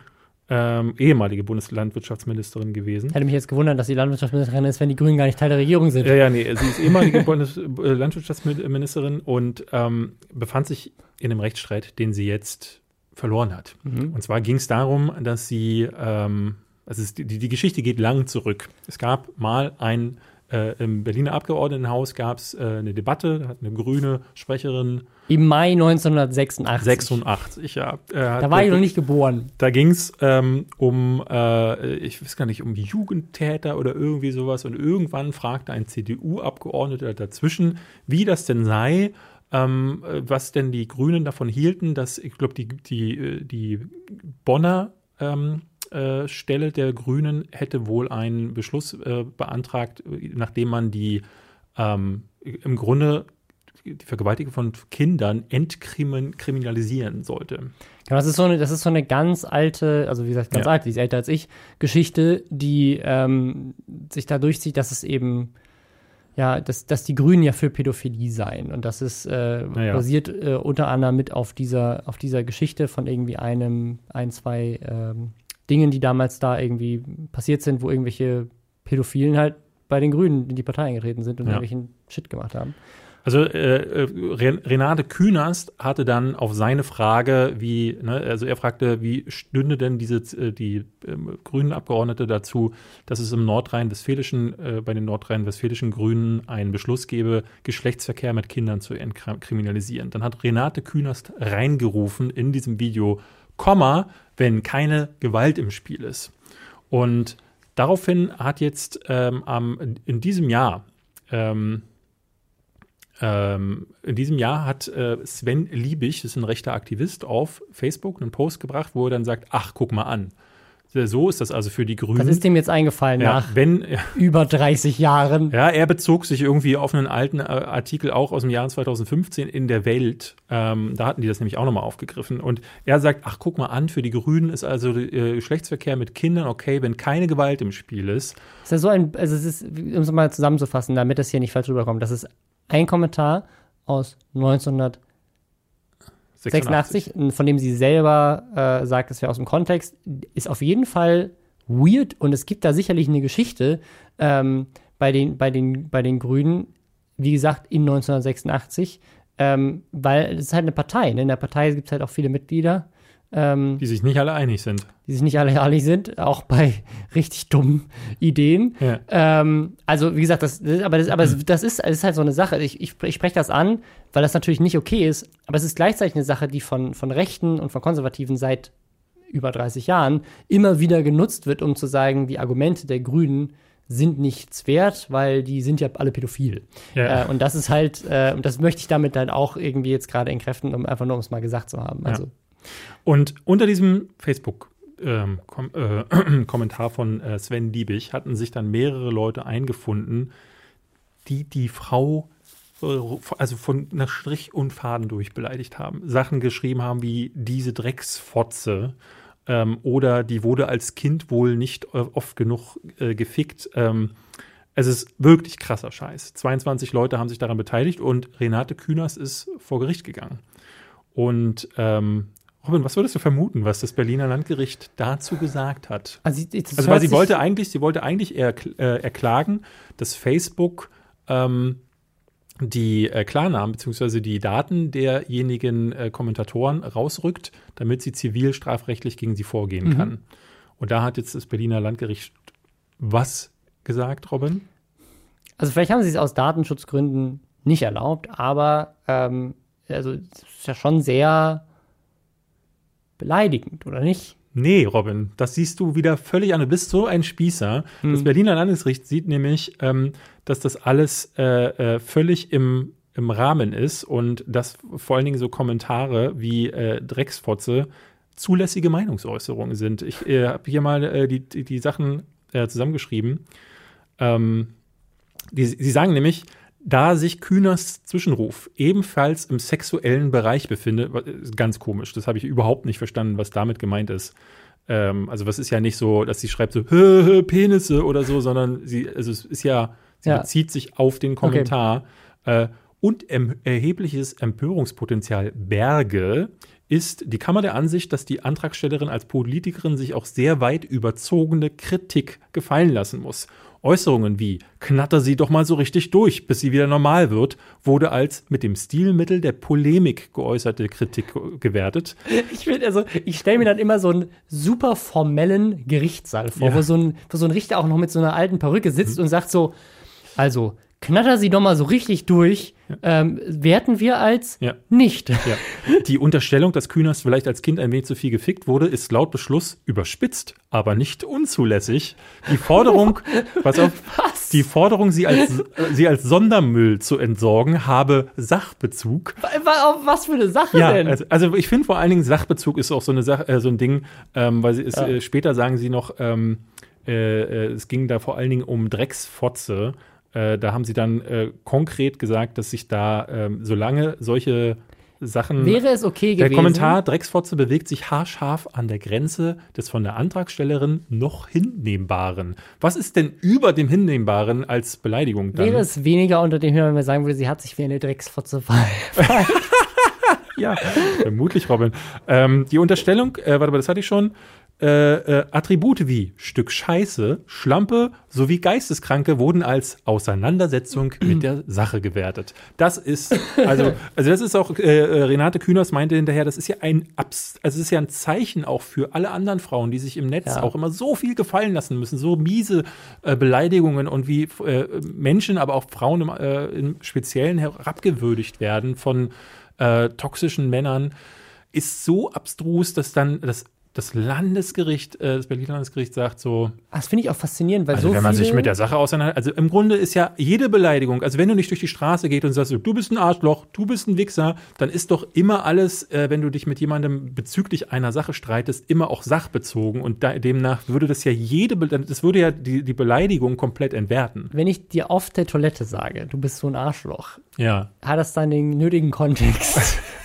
Ähm, ehemalige Bundeslandwirtschaftsministerin gewesen. Hätte mich jetzt gewundert, dass sie Landwirtschaftsministerin ist, wenn die Grünen gar nicht Teil der Regierung sind. Ja, ja, nee, sie ist ehemalige [laughs] Bundeslandwirtschaftsministerin und ähm, befand sich in einem Rechtsstreit, den sie jetzt verloren hat. Mhm. Und zwar ging es darum, dass sie ähm, also es, die, die Geschichte geht lang zurück. Es gab mal ein, äh, im Berliner Abgeordnetenhaus gab es äh, eine Debatte, da hat eine grüne Sprecherin. Im Mai 1986. 86, ja. Äh, da war ich noch nicht geboren. Da ging es ähm, um, äh, ich weiß gar nicht, um Jugendtäter oder irgendwie sowas. Und irgendwann fragte ein CDU-Abgeordneter dazwischen, wie das denn sei, ähm, was denn die Grünen davon hielten, dass, ich glaube, die, die, äh, die Bonner ähm, äh, Stelle der Grünen hätte wohl einen Beschluss äh, beantragt, nachdem man die ähm, im Grunde die Vergewaltigung von Kindern entkriminalisieren sollte. Genau, das ist so eine, das ist so eine ganz alte, also wie gesagt, ganz Ja. alt, die ist älter als ich, Geschichte, die ähm, sich da durchzieht, dass es eben, ja, dass, dass die Grünen ja für Pädophilie seien. Und das ist äh, Naja. basiert äh, unter anderem mit auf dieser, auf dieser Geschichte von irgendwie einem, ein, zwei ähm, Dingen, die damals da irgendwie passiert sind, wo irgendwelche Pädophilen halt bei den Grünen in die Partei eingetreten sind und Ja. irgendwelchen Shit gemacht haben. Also äh, äh, Ren- Renate Künast hatte dann auf seine Frage, wie, ne, also er fragte, wie stünde denn diese äh, die ähm, grünen Abgeordnete dazu, dass es im Nordrhein-Westfälischen äh, bei den Nordrhein-Westfälischen Grünen einen Beschluss gebe, Geschlechtsverkehr mit Kindern zu entkriminalisieren. Dann hat Renate Künast reingerufen in diesem Video, Komma, wenn keine Gewalt im Spiel ist. Und daraufhin hat jetzt ähm, am, in diesem Jahr ähm, ähm, in diesem Jahr hat äh, Sven Liebig, das ist ein rechter Aktivist, auf Facebook einen Post gebracht, wo er dann sagt, ach, guck mal an. So ist das also für die Grünen. Das ist dem jetzt eingefallen ja, nach wenn, über 30 Jahren. ja, er bezog sich irgendwie auf einen alten äh, Artikel auch aus dem Jahr 2015 in der Welt. Ähm, da hatten die das nämlich auch nochmal aufgegriffen. Und er sagt, ach, guck mal an, für die Grünen ist also äh, Geschlechtsverkehr mit Kindern okay, wenn keine Gewalt im Spiel ist. Es ist ja so ein, also es ist, um es mal zusammenzufassen, damit das hier nicht falsch rüberkommt, das ist ein Kommentar aus 1986, von dem sie selber äh, sagt, das wäre aus dem Kontext, ist auf jeden Fall weird und es gibt da sicherlich eine Geschichte ähm, bei, den, bei, den, bei den Grünen, wie gesagt, in 1986, ähm, weil es ist halt eine Partei. Ne? In der Partei gibt es halt auch viele Mitglieder. Ähm, Die sich nicht alle einig sind. die sich nicht alle einig sind, auch bei [laughs] richtig dummen Ideen. Ja. Ähm, also, wie gesagt, das, das aber, das, aber das, das, ist, das ist halt so eine Sache. Ich, ich, ich spreche das an, weil das natürlich nicht okay ist, aber es ist gleichzeitig eine Sache, die von, von Rechten und von Konservativen seit über 30 Jahren immer wieder genutzt wird, um zu sagen, die Argumente der Grünen sind nichts wert, weil die sind ja alle pädophil. Ja. Äh, und das ist halt, äh, und das möchte ich damit dann auch irgendwie jetzt gerade entkräften, um einfach nur um es mal gesagt zu haben. Also, Und unter diesem Facebook-Kommentar [clears throat] von äh, Sven Liebig hatten sich dann mehrere Leute eingefunden, die die Frau äh, also von nach Strich und Faden durch beleidigt haben. Sachen geschrieben haben wie diese Drecksfotze ähm, oder die wurde als Kind wohl nicht äh, oft genug äh, gefickt. Ähm, es ist wirklich krasser Scheiß. 22 Leute haben sich daran beteiligt und Renate Künast ist vor Gericht gegangen. Und ähm, Robin, was würdest du vermuten, was das Berliner Landgericht dazu gesagt hat? also, Also, weil sie wollte eigentlich, sie wollte eigentlich äh, erklagen, dass Facebook ähm, die äh, Klarnamen bzw. die Daten derjenigen äh, Kommentatoren rausrückt, damit sie zivil strafrechtlich gegen sie vorgehen Mhm. kann. Und da hat jetzt das Berliner Landgericht was gesagt, Robin? Also vielleicht haben sie es aus Datenschutzgründen nicht erlaubt, aber ähm, also es ist ja schon sehr beleidigend, oder nicht? Nee, Robin, das siehst du wieder völlig an. Du bist so ein Spießer. Das Berliner Landesgericht sieht nämlich, ähm, dass das alles äh, äh, völlig im, im Rahmen ist und dass vor allen Dingen so Kommentare wie äh, Drecksfotze zulässige Meinungsäußerungen sind. Ich äh, habe hier mal äh, die, die, die Sachen äh, zusammengeschrieben. Ähm, die, sie sagen nämlich, da sich Kühners Zwischenruf ebenfalls im sexuellen Bereich befindet, ist ganz komisch, das habe ich überhaupt nicht verstanden, was damit gemeint ist. Ähm, also was ist ja nicht so, dass sie schreibt so hö, hö, Penisse oder so, sondern sie, also es ist ja, sie Ja. bezieht sich auf den Kommentar. Äh, und erhebliches Empörungspotenzial Berge ist die Kammer der Ansicht, dass die Antragstellerin als Politikerin sich auch sehr weit überzogene Kritik gefallen lassen muss. Äußerungen wie knatter sie doch mal so richtig durch, bis sie wieder normal wird, wurde als mit dem Stilmittel der Polemik geäußerte Kritik gewertet. Ich finde, also, ich stelle mir dann immer so einen super formellen Gerichtssaal vor, Ja. wo, so ein, wo so ein Richter auch noch mit so einer alten Perücke sitzt und sagt so, also, knatter sie doch mal so richtig durch, ähm, werten wir als Ja. nicht. Ja. Die Unterstellung, dass Kühners vielleicht als Kind ein wenig zu viel gefickt wurde, ist laut Beschluss überspitzt, aber nicht unzulässig. Die Forderung, [laughs] pass auf, Was? die Forderung, sie als, äh, sie als Sondermüll zu entsorgen, habe Sachbezug. Auf was für eine Sache Ja, denn? also, also ich finde vor allen Dingen Sachbezug ist auch so eine Sache, äh, so ein Ding, ähm, weil sie ist, Ja. äh, später sagen sie noch, ähm, äh, äh, es ging da vor allen Dingen um Drecksfotze. Äh, da haben sie dann äh, konkret gesagt, dass sich da, ähm, solange solche Sachen. Wäre es okay der gewesen? Kommentar Drecksfotze bewegt sich haarscharf an der Grenze des von der Antragstellerin noch Hinnehmbaren. Was ist denn über dem Hinnehmbaren als Beleidigung dann? Wäre es weniger unter den Hörern, wenn man sagen würde, sie hat sich wie eine Drecksfotze [laughs] verhalten? Ja, vermutlich, Robin. Ähm, die Unterstellung, äh, warte mal, das hatte ich schon. Äh, äh, Attribute wie Stück Scheiße, Schlampe sowie Geisteskranke wurden als Auseinandersetzung [clears throat] mit der Sache gewertet. Das ist, also, also das ist auch, äh, äh, Renate Künast meinte hinterher, das ist ja ein Abs also es ist ja ein Zeichen auch für alle anderen Frauen, die sich im Netz Ja. auch immer so viel gefallen lassen müssen, so miese äh, Beleidigungen und wie äh, Menschen, aber auch Frauen im, äh, im Speziellen herabgewürdigt werden von äh, toxischen Männern, ist so abstrus, dass dann das, das Landesgericht, äh, das Berliner Landesgericht sagt so, Das finde ich auch faszinierend, weil also so wenn man sich mit der Sache auseinander, also im Grunde ist ja jede Beleidigung, also wenn du nicht durch die Straße gehst und sagst, so, du bist ein Arschloch, du bist ein Wichser, dann ist doch immer alles, äh, wenn du dich mit jemandem bezüglich einer Sache streitest, immer auch sachbezogen und da, demnach würde das ja jede, Be- das würde ja die, die Beleidigung komplett entwerten. wenn ich dir auf der Toilette sage, du bist so ein Arschloch, Ja. hat das dann den nötigen Kontext? [laughs]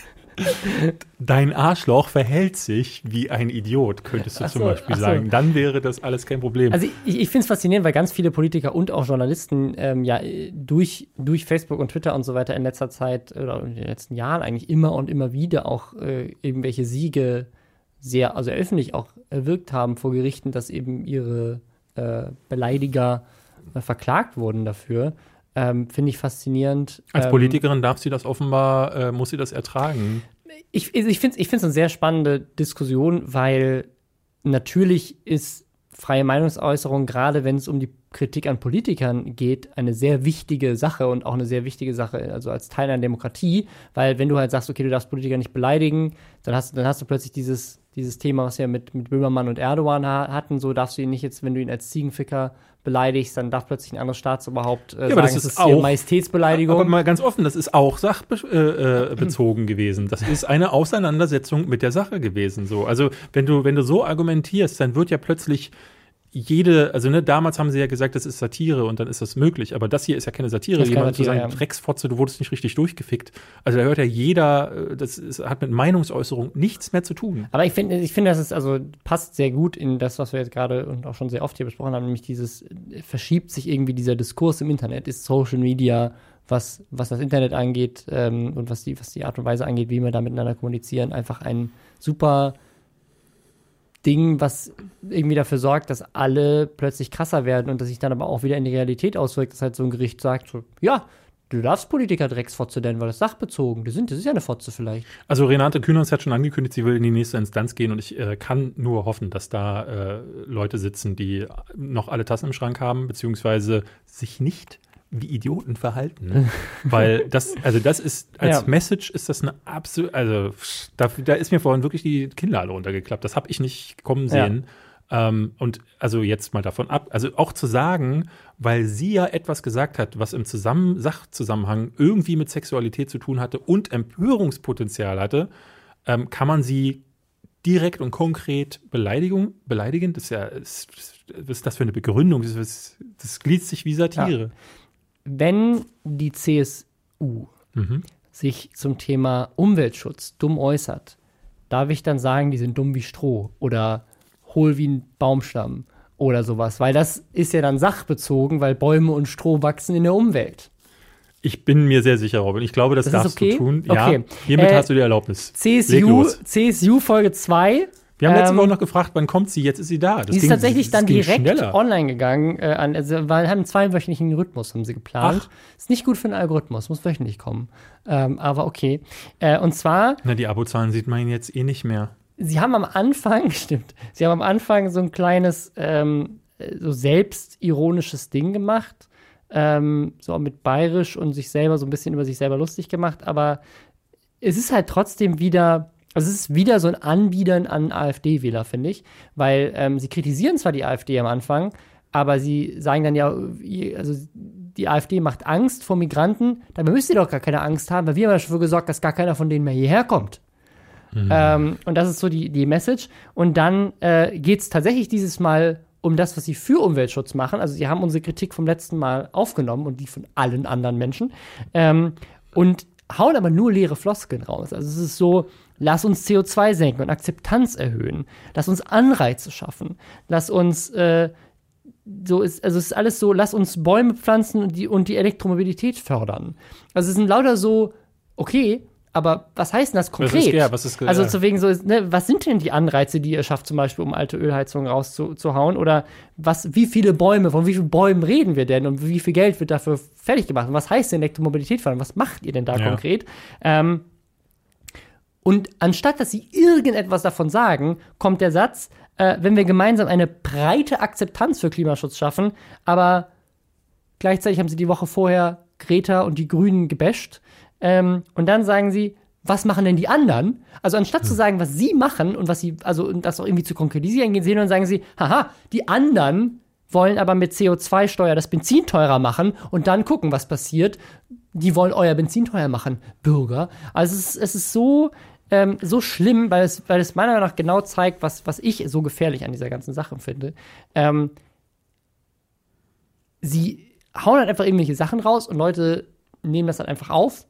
Dein Arschloch verhält sich wie ein Idiot, könntest du Ach zum so, Beispiel so. sagen. Dann wäre das alles kein Problem. Also ich, ich finde es faszinierend, weil ganz viele Politiker und auch Journalisten ähm, ja durch, durch Facebook und Twitter und so weiter in letzter Zeit oder in den letzten Jahren eigentlich immer und immer wieder auch äh, irgendwelche Siege sehr, also öffentlich auch erwirkt haben vor Gerichten, dass eben ihre äh, Beleidiger äh, verklagt wurden dafür. Ähm, finde ich faszinierend. Als Ähm, Politikerin darf sie das offenbar, äh, muss sie das ertragen. ich, also ich finde es eine sehr spannende Diskussion, weil natürlich ist freie Meinungsäußerung, gerade wenn es um die Kritik an Politikern geht, eine sehr wichtige Sache und auch eine sehr wichtige Sache, also als Teil einer Demokratie, weil wenn du halt sagst, okay, du darfst Politiker nicht beleidigen, dann hast, dann hast du plötzlich dieses, dieses Thema, was wir mit, mit Böhmermann und Erdogan ha hatten, so darfst du ihn nicht jetzt, wenn du ihn als Ziegenficker beleidigst, dann darf plötzlich ein anderes Staatsoberhaupt äh, aber sagen, das ist ist auch- Majestätsbeleidigung. Aber mal ganz offen, das ist auch sachbezogen äh, bezogen gewesen. Das ist eine Auseinandersetzung mit der Sache gewesen. So. Also wenn du, wenn du so argumentierst, dann wird ja plötzlich jede, also ne, damals haben sie ja gesagt, das ist Satire und dann ist das möglich. Aber das hier ist ja keine Satire. Jemand zu sagen, ja. Drecksfotze, du wurdest nicht richtig durchgefickt. Also da hört ja jeder, äh, das ist, hat mit Meinungsäußerung nichts mehr zu tun. Aber ich finde, ich finde, das ist also passt sehr gut in das, was wir jetzt gerade und auch schon sehr oft hier besprochen haben, nämlich dieses äh, verschiebt sich irgendwie dieser Diskurs im Internet, ist Social Media, was, was das Internet angeht ähm, und was die, was die Art und Weise angeht, wie wir da miteinander kommunizieren, einfach ein super Ding, was irgendwie dafür sorgt, dass alle plötzlich krasser werden und dass sich dann aber auch wieder in die Realität auswirkt, dass halt so ein Gericht sagt, so, ja, du darfst Politiker Drecksfotze nennen, weil das sachbezogen, die sind, das ist ja eine Fotze vielleicht. Also Renate Künast hat schon angekündigt, sie will in die nächste Instanz gehen und ich äh, kann nur hoffen, dass da äh, Leute sitzen, die noch alle Tassen im Schrank haben, beziehungsweise sich nicht wie Idioten verhalten. Ne? [laughs] Weil das, also das ist, als Ja. Message ist das eine absolut, also da, da ist mir vorhin wirklich die Kinnlade runtergeklappt. Das habe ich nicht kommen sehen. Ähm, und also jetzt mal davon ab, also auch zu sagen, weil sie ja etwas gesagt hat, was im Zusammen Sachzusammenhang irgendwie mit Sexualität zu tun hatte und Empörungspotenzial hatte, ähm, kann man sie direkt und konkret Beleidigung, beleidigen. Das ist ja, was ist das für eine Begründung? Das, ist, das gliedert sich wie Satire. Wenn die CSU Mhm. sich zum Thema Umweltschutz dumm äußert, darf ich dann sagen, die sind dumm wie Stroh oder hohl wie ein Baumstamm oder sowas, weil das ist ja dann sachbezogen, weil Bäume und Stroh wachsen in der Umwelt. Ich bin mir sehr sicher, Robin. Ich glaube, das, Das darfst okay? du tun. Okay. Ja, hiermit Äh, hast du die Erlaubnis. CSU. CSU Folge 2. Wir haben letzte ähm, Woche noch gefragt, wann kommt sie? Jetzt ist sie da. Das Die ist ging- tatsächlich dann direkt schneller. online gegangen, äh, an, also, weil haben einen zweiwöchentlichen Rhythmus haben sie geplant. Ach. Ist nicht gut für einen Algorithmus, muss wöchentlich kommen. Ähm, aber okay. Äh, und zwar Na, die Abozahlen sieht man jetzt eh nicht mehr. sie haben am Anfang, [laughs] stimmt, sie haben am Anfang so ein kleines, ähm, so selbstironisches Ding gemacht, ähm, so mit bayerisch und sich selber so ein bisschen über sich selber lustig gemacht, aber es ist halt trotzdem wieder, also es ist wieder so ein Anbiedern an AfD-Wähler, finde ich, weil ähm, sie kritisieren zwar die AfD am Anfang, aber sie sagen dann ja, also die AfD macht Angst vor Migranten, dabei müsst ihr doch gar keine Angst haben, weil wir haben dafür gesorgt, dass gar keiner von denen mehr hierher kommt. Ähm, und das ist so die, die Message. Und dann äh, geht es tatsächlich dieses Mal um das, was sie für Umweltschutz machen. Also sie haben unsere Kritik vom letzten Mal aufgenommen und die von allen anderen Menschen. Ähm, und hauen aber nur leere Floskeln raus. Also es ist so, lass uns CO2 senken und Akzeptanz erhöhen. Lass uns Anreize schaffen. Lass uns äh, so ist, also es ist alles so, lass uns Bäume pflanzen und die, und die Elektromobilität fördern. Also es sind lauter so, okay, aber was heißt denn das konkret? Was ist, ja, was ist, also zu wegen so, ne, was sind denn die Anreize, die ihr schafft, zum Beispiel, um alte Ölheizungen rauszuhauen? Oder was, wie viele Bäume, von wie vielen Bäumen reden wir denn und wie viel Geld wird dafür fertig gemacht? Und was heißt denn Elektromobilität fördern? Was macht ihr denn da Ja. konkret? Ähm, und anstatt dass sie irgendetwas davon sagen, kommt der Satz, äh, wenn wir gemeinsam eine breite Akzeptanz für Klimaschutz schaffen, aber gleichzeitig haben sie die Woche vorher Greta und die Grünen gebasht. Ähm, und dann sagen sie, was machen denn die anderen? Also anstatt zu sagen, was sie machen und was sie, also und das auch irgendwie zu konkretisieren, gehen sie hin und sagen sie, haha, die anderen wollen aber mit CO2-Steuer das Benzin teurer machen und dann gucken, was passiert. Die wollen euer Benzin teuer machen, Bürger. Also es ist, es ist so, ähm, so schlimm, weil es, weil es meiner Meinung nach genau zeigt, was, was ich so gefährlich an dieser ganzen Sache finde. Ähm, sie hauen halt einfach irgendwelche Sachen raus und Leute nehmen das dann einfach auf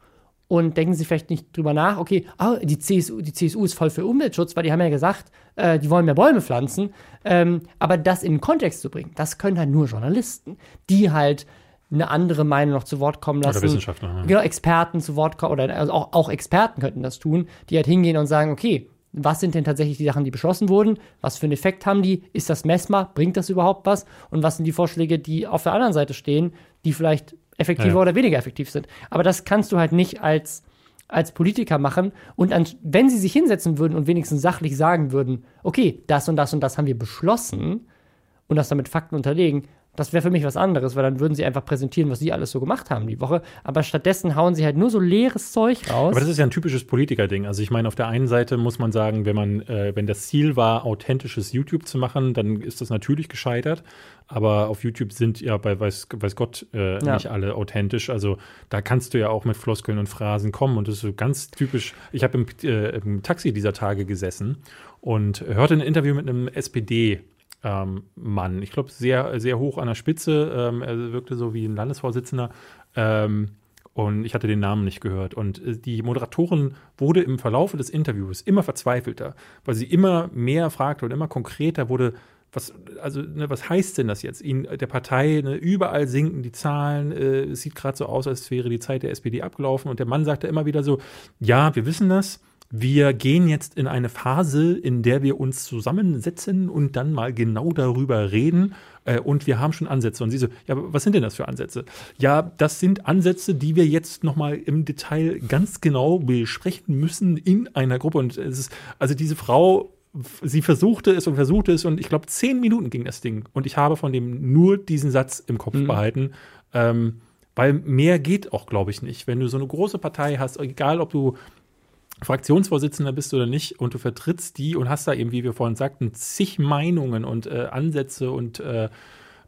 und denken sich vielleicht nicht drüber nach, okay, ah, die, CSU, die CSU ist voll für Umweltschutz, weil die haben ja gesagt, äh, die wollen mehr Bäume pflanzen. Ähm, aber das in den Kontext zu bringen, das können halt nur Journalisten, die halt eine andere Meinung noch zu Wort kommen lassen. Oder Wissenschaftler. ne? Genau, Experten zu Wort kommen, oder also auch, auch Experten könnten das tun, die halt hingehen und sagen, okay, was sind denn tatsächlich die Sachen, die beschlossen wurden? Was für einen Effekt haben die? Ist das messbar? Bringt das überhaupt was? Und was sind die Vorschläge, die auf der anderen Seite stehen, die vielleicht effektiver Ja. oder weniger effektiv sind? Aber das kannst du halt nicht als, als Politiker machen. Und an, wenn sie sich hinsetzen würden und wenigstens sachlich sagen würden, okay, das und das und das haben wir beschlossen und das dann mit Fakten unterlegen, das wäre für mich was anderes, weil dann würden sie einfach präsentieren, was sie alles so gemacht haben die Woche. Aber stattdessen hauen sie halt nur so leeres Zeug raus. Aber das ist ja ein typisches Politikerding. Also ich meine, auf der einen Seite muss man sagen, wenn man, äh, wenn das Ziel war, authentisches YouTube zu machen, dann ist das natürlich gescheitert. Aber auf YouTube sind ja bei weiß, weiß Gott äh, Ja. nicht alle authentisch. Also da kannst du ja auch mit Floskeln und Phrasen kommen. Und das ist so ganz typisch. Ich habe im, äh, im Taxi dieser Tage gesessen und hörte ein Interview mit einem SPD. Ähm, Mann, ich glaube, sehr, sehr hoch an der Spitze. Ähm, er wirkte so wie ein Landesvorsitzender. Ähm, und ich hatte den Namen nicht gehört. Und äh, die Moderatorin wurde im Verlaufe des Interviews immer verzweifelter, weil sie immer mehr fragte und immer konkreter wurde. Was, also, ne, was heißt denn das jetzt? Ihnen, der Partei, ne, überall sinken die Zahlen. Äh, es sieht gerade so aus, als wäre die Zeit der SPD abgelaufen. Und der Mann sagte immer wieder so: Ja, wir wissen das. Wir gehen jetzt in eine Phase, in der wir uns zusammensetzen und dann mal genau darüber reden. Äh, und wir haben schon Ansätze. Und sie so, ja, aber was sind denn das für Ansätze? Ja, das sind Ansätze, die wir jetzt nochmal im Detail ganz genau besprechen müssen in einer Gruppe. Und es ist, also diese Frau, sie versuchte es und versuchte es und ich glaube, zehn Minuten ging das Ding. Und ich habe von dem nur diesen Satz im Kopf behalten. Ähm, weil mehr geht auch, glaube ich, nicht. Wenn du so eine große Partei hast, egal ob du Fraktionsvorsitzender bist oder nicht und du vertrittst die und hast da eben, wie wir vorhin sagten, zig Meinungen und äh, Ansätze und äh,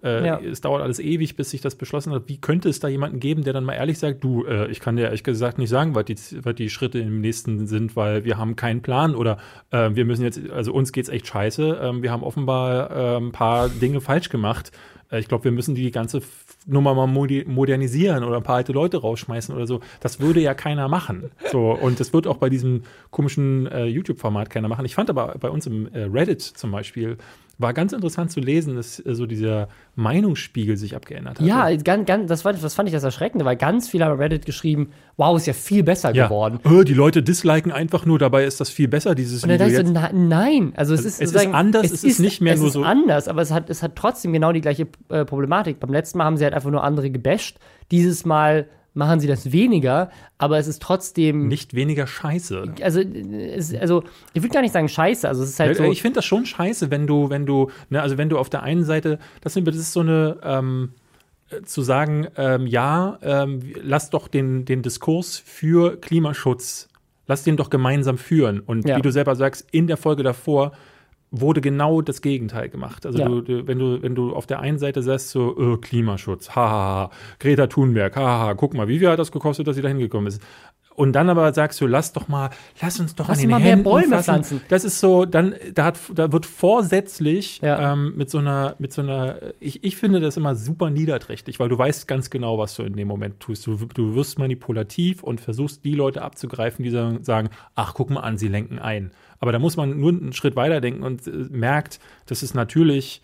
äh, Ja. es dauert alles ewig, bis sich das beschlossen hat. Wie könnte es da jemanden geben, der dann mal ehrlich sagt, du, äh, ich kann dir ehrlich gesagt nicht sagen, was die, was die Schritte im nächsten sind, weil wir haben keinen Plan oder äh, wir müssen jetzt, also uns geht's echt scheiße. Ähm, wir haben offenbar äh, ein paar Dinge falsch gemacht. Äh, ich glaube, wir müssen die ganze Nummer mal modernisieren oder ein paar alte Leute rausschmeißen oder so. Das würde ja keiner machen. So, und das wird auch bei diesem komischen äh, YouTube-Format keiner machen. Ich fand aber bei uns im äh, Reddit zum Beispiel, war ganz interessant zu lesen, dass äh, so dieser Meinungsspiegel sich abgeändert hat. ja, ganz, ganz, das, war, das fand ich das Erschreckende, weil ganz viele haben Reddit geschrieben, wow, ist ja viel besser ja. geworden. Äh, die Leute disliken einfach nur, dabei ist das viel besser, dieses Und dann Video jetzt. na, nein, also es ist, es ist anders, es ist nicht mehr es nur ist so- anders, aber es hat, es hat trotzdem genau die gleiche äh, Problematik. Beim letzten Mal haben sie halt einfach nur andere gebasht. Dieses Mal machen sie das weniger, aber es ist trotzdem Nicht weniger scheiße. also, es, also ich würde gar nicht sagen scheiße, also es ist halt so. ich finde das schon scheiße, wenn du, wenn du, ne, also wenn du auf der einen Seite, das ist so eine, ähm, äh, zu sagen, ähm, ja, ähm, lass doch den, den Diskurs für Klimaschutz, lass den doch gemeinsam führen. Und Ja. wie du selber sagst, in der Folge davor wurde genau das Gegenteil gemacht. Also Ja. du, du, wenn du, wenn du auf der einen Seite sagst, so, äh, Klimaschutz, hahaha, Greta Thunberg, haha, guck mal, wie viel hat das gekostet, dass sie da hingekommen ist? Und dann aber sagst du, lass doch mal, lass uns doch Lass an den mal mehr Händen Bäume fassen. pflanzen. Das ist so, dann, da, hat, da wird vorsätzlich Ja. ähm, mit so einer, mit so einer, ich, ich finde das immer super niederträchtig, weil du weißt ganz genau, was du in dem Moment tust. Du, du wirst manipulativ und versuchst, die Leute abzugreifen, die sagen, ach, guck mal an, sie lenken ein. Aber da muss man nur einen Schritt weiter denken und äh, merkt, dass es natürlich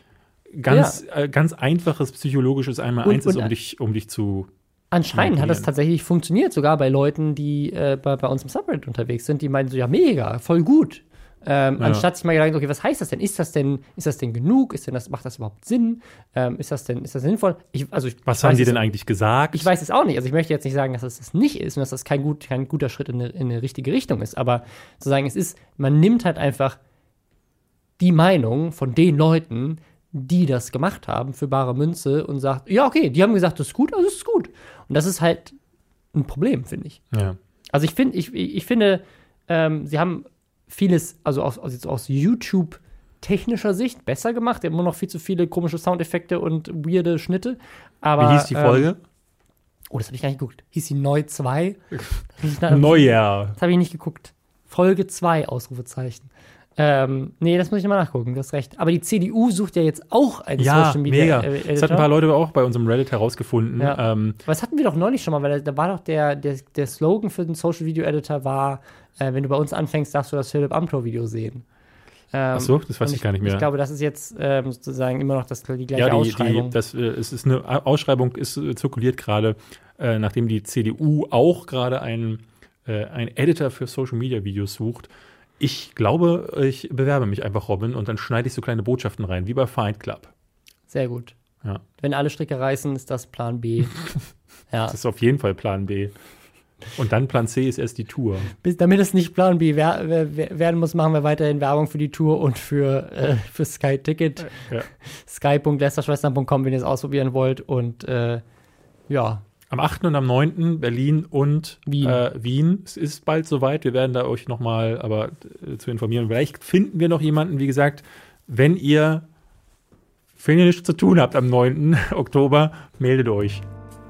ganz, äh, ganz einfaches psychologisches Einmal Und- eins ist, um dich, um dich zu. Anscheinend hat das tatsächlich funktioniert, sogar bei Leuten, die äh, bei, bei uns im Subreddit unterwegs sind, die meinen so, ja, mega, voll gut. Ähm, Ja. Anstatt sich mal Gedanken, okay, was heißt das denn? Ist das denn, ist das denn genug? Ist denn das, macht das überhaupt Sinn? Ähm, ist das denn, ist das sinnvoll? Ich, also ich, Was ich haben die es- denn eigentlich gesagt? Ich weiß es auch nicht. Also ich möchte jetzt nicht sagen, dass es das nicht ist und dass das kein, gut, kein guter Schritt in eine, in eine richtige Richtung ist. Aber zu sagen, es ist, man nimmt halt einfach die Meinung von den Leuten, die das gemacht haben, für bare Münze und sagt, ja, okay, die haben gesagt, das ist gut, also es ist gut. Und das ist halt ein Problem, finde ich. ja. Also ich finde, ich, ich finde, ähm, sie haben vieles, also aus, aus, jetzt aus YouTube technischer Sicht besser gemacht. Die immer noch viel zu viele komische Soundeffekte und weirde Schnitte. Aber, Wie hieß die ähm, Folge? Oh, das habe ich gar nicht geguckt. Hieß sie Neu 2? [laughs] Das Neujahr. habe ich nicht geguckt. Folge 2, Ausrufezeichen. Ähm, nee, das muss ich nochmal nachgucken, du hast recht. Aber die CDU sucht ja jetzt auch einen Ja, Social Media mega. äh, Das hat ein paar. Leute auch bei unserem Reddit herausgefunden. Ja. Ähm, Aber das hatten wir doch neulich schon mal, weil da war doch der, der, der Slogan für den Social Video Editor war, äh, wenn du bei uns anfängst, darfst du das Philipp Amthor Video sehen. Ähm, Ach so, das weiß und ich gar nicht mehr. Ich glaube, das ist jetzt ähm, sozusagen immer noch das, die gleiche ja, die, Ausschreibung. die, das, äh, es ist eine Ausschreibung, ist äh, zirkuliert gerade, äh, nachdem die CDU auch gerade einen, äh, einen Editor für Social Media Videos sucht. Ich glaube, ich bewerbe mich einfach, Robin, und dann schneide ich so kleine Botschaften rein, wie bei Fight Club. Sehr gut. Ja. Wenn alle Stricke reißen, ist das Plan B. [laughs] ja. Das ist auf jeden Fall Plan B. Und dann Plan C ist erst die Tour. Bis, damit es nicht Plan B wer, wer, wer, werden muss, machen wir weiterhin Werbung für die Tour und für, äh, für Sky Ticket. Ja. sky.lästerschwestern.com, wenn ihr es ausprobieren wollt. Und äh, ja, Am 8. und am 9. Berlin und Wien. Äh, Wien. Es ist bald soweit. Wir werden da euch nochmal aber äh, zu informieren. Vielleicht finden wir noch jemanden, wie gesagt, wenn ihr, wenn ihr nichts zu tun habt am 9. [laughs] Oktober, meldet euch.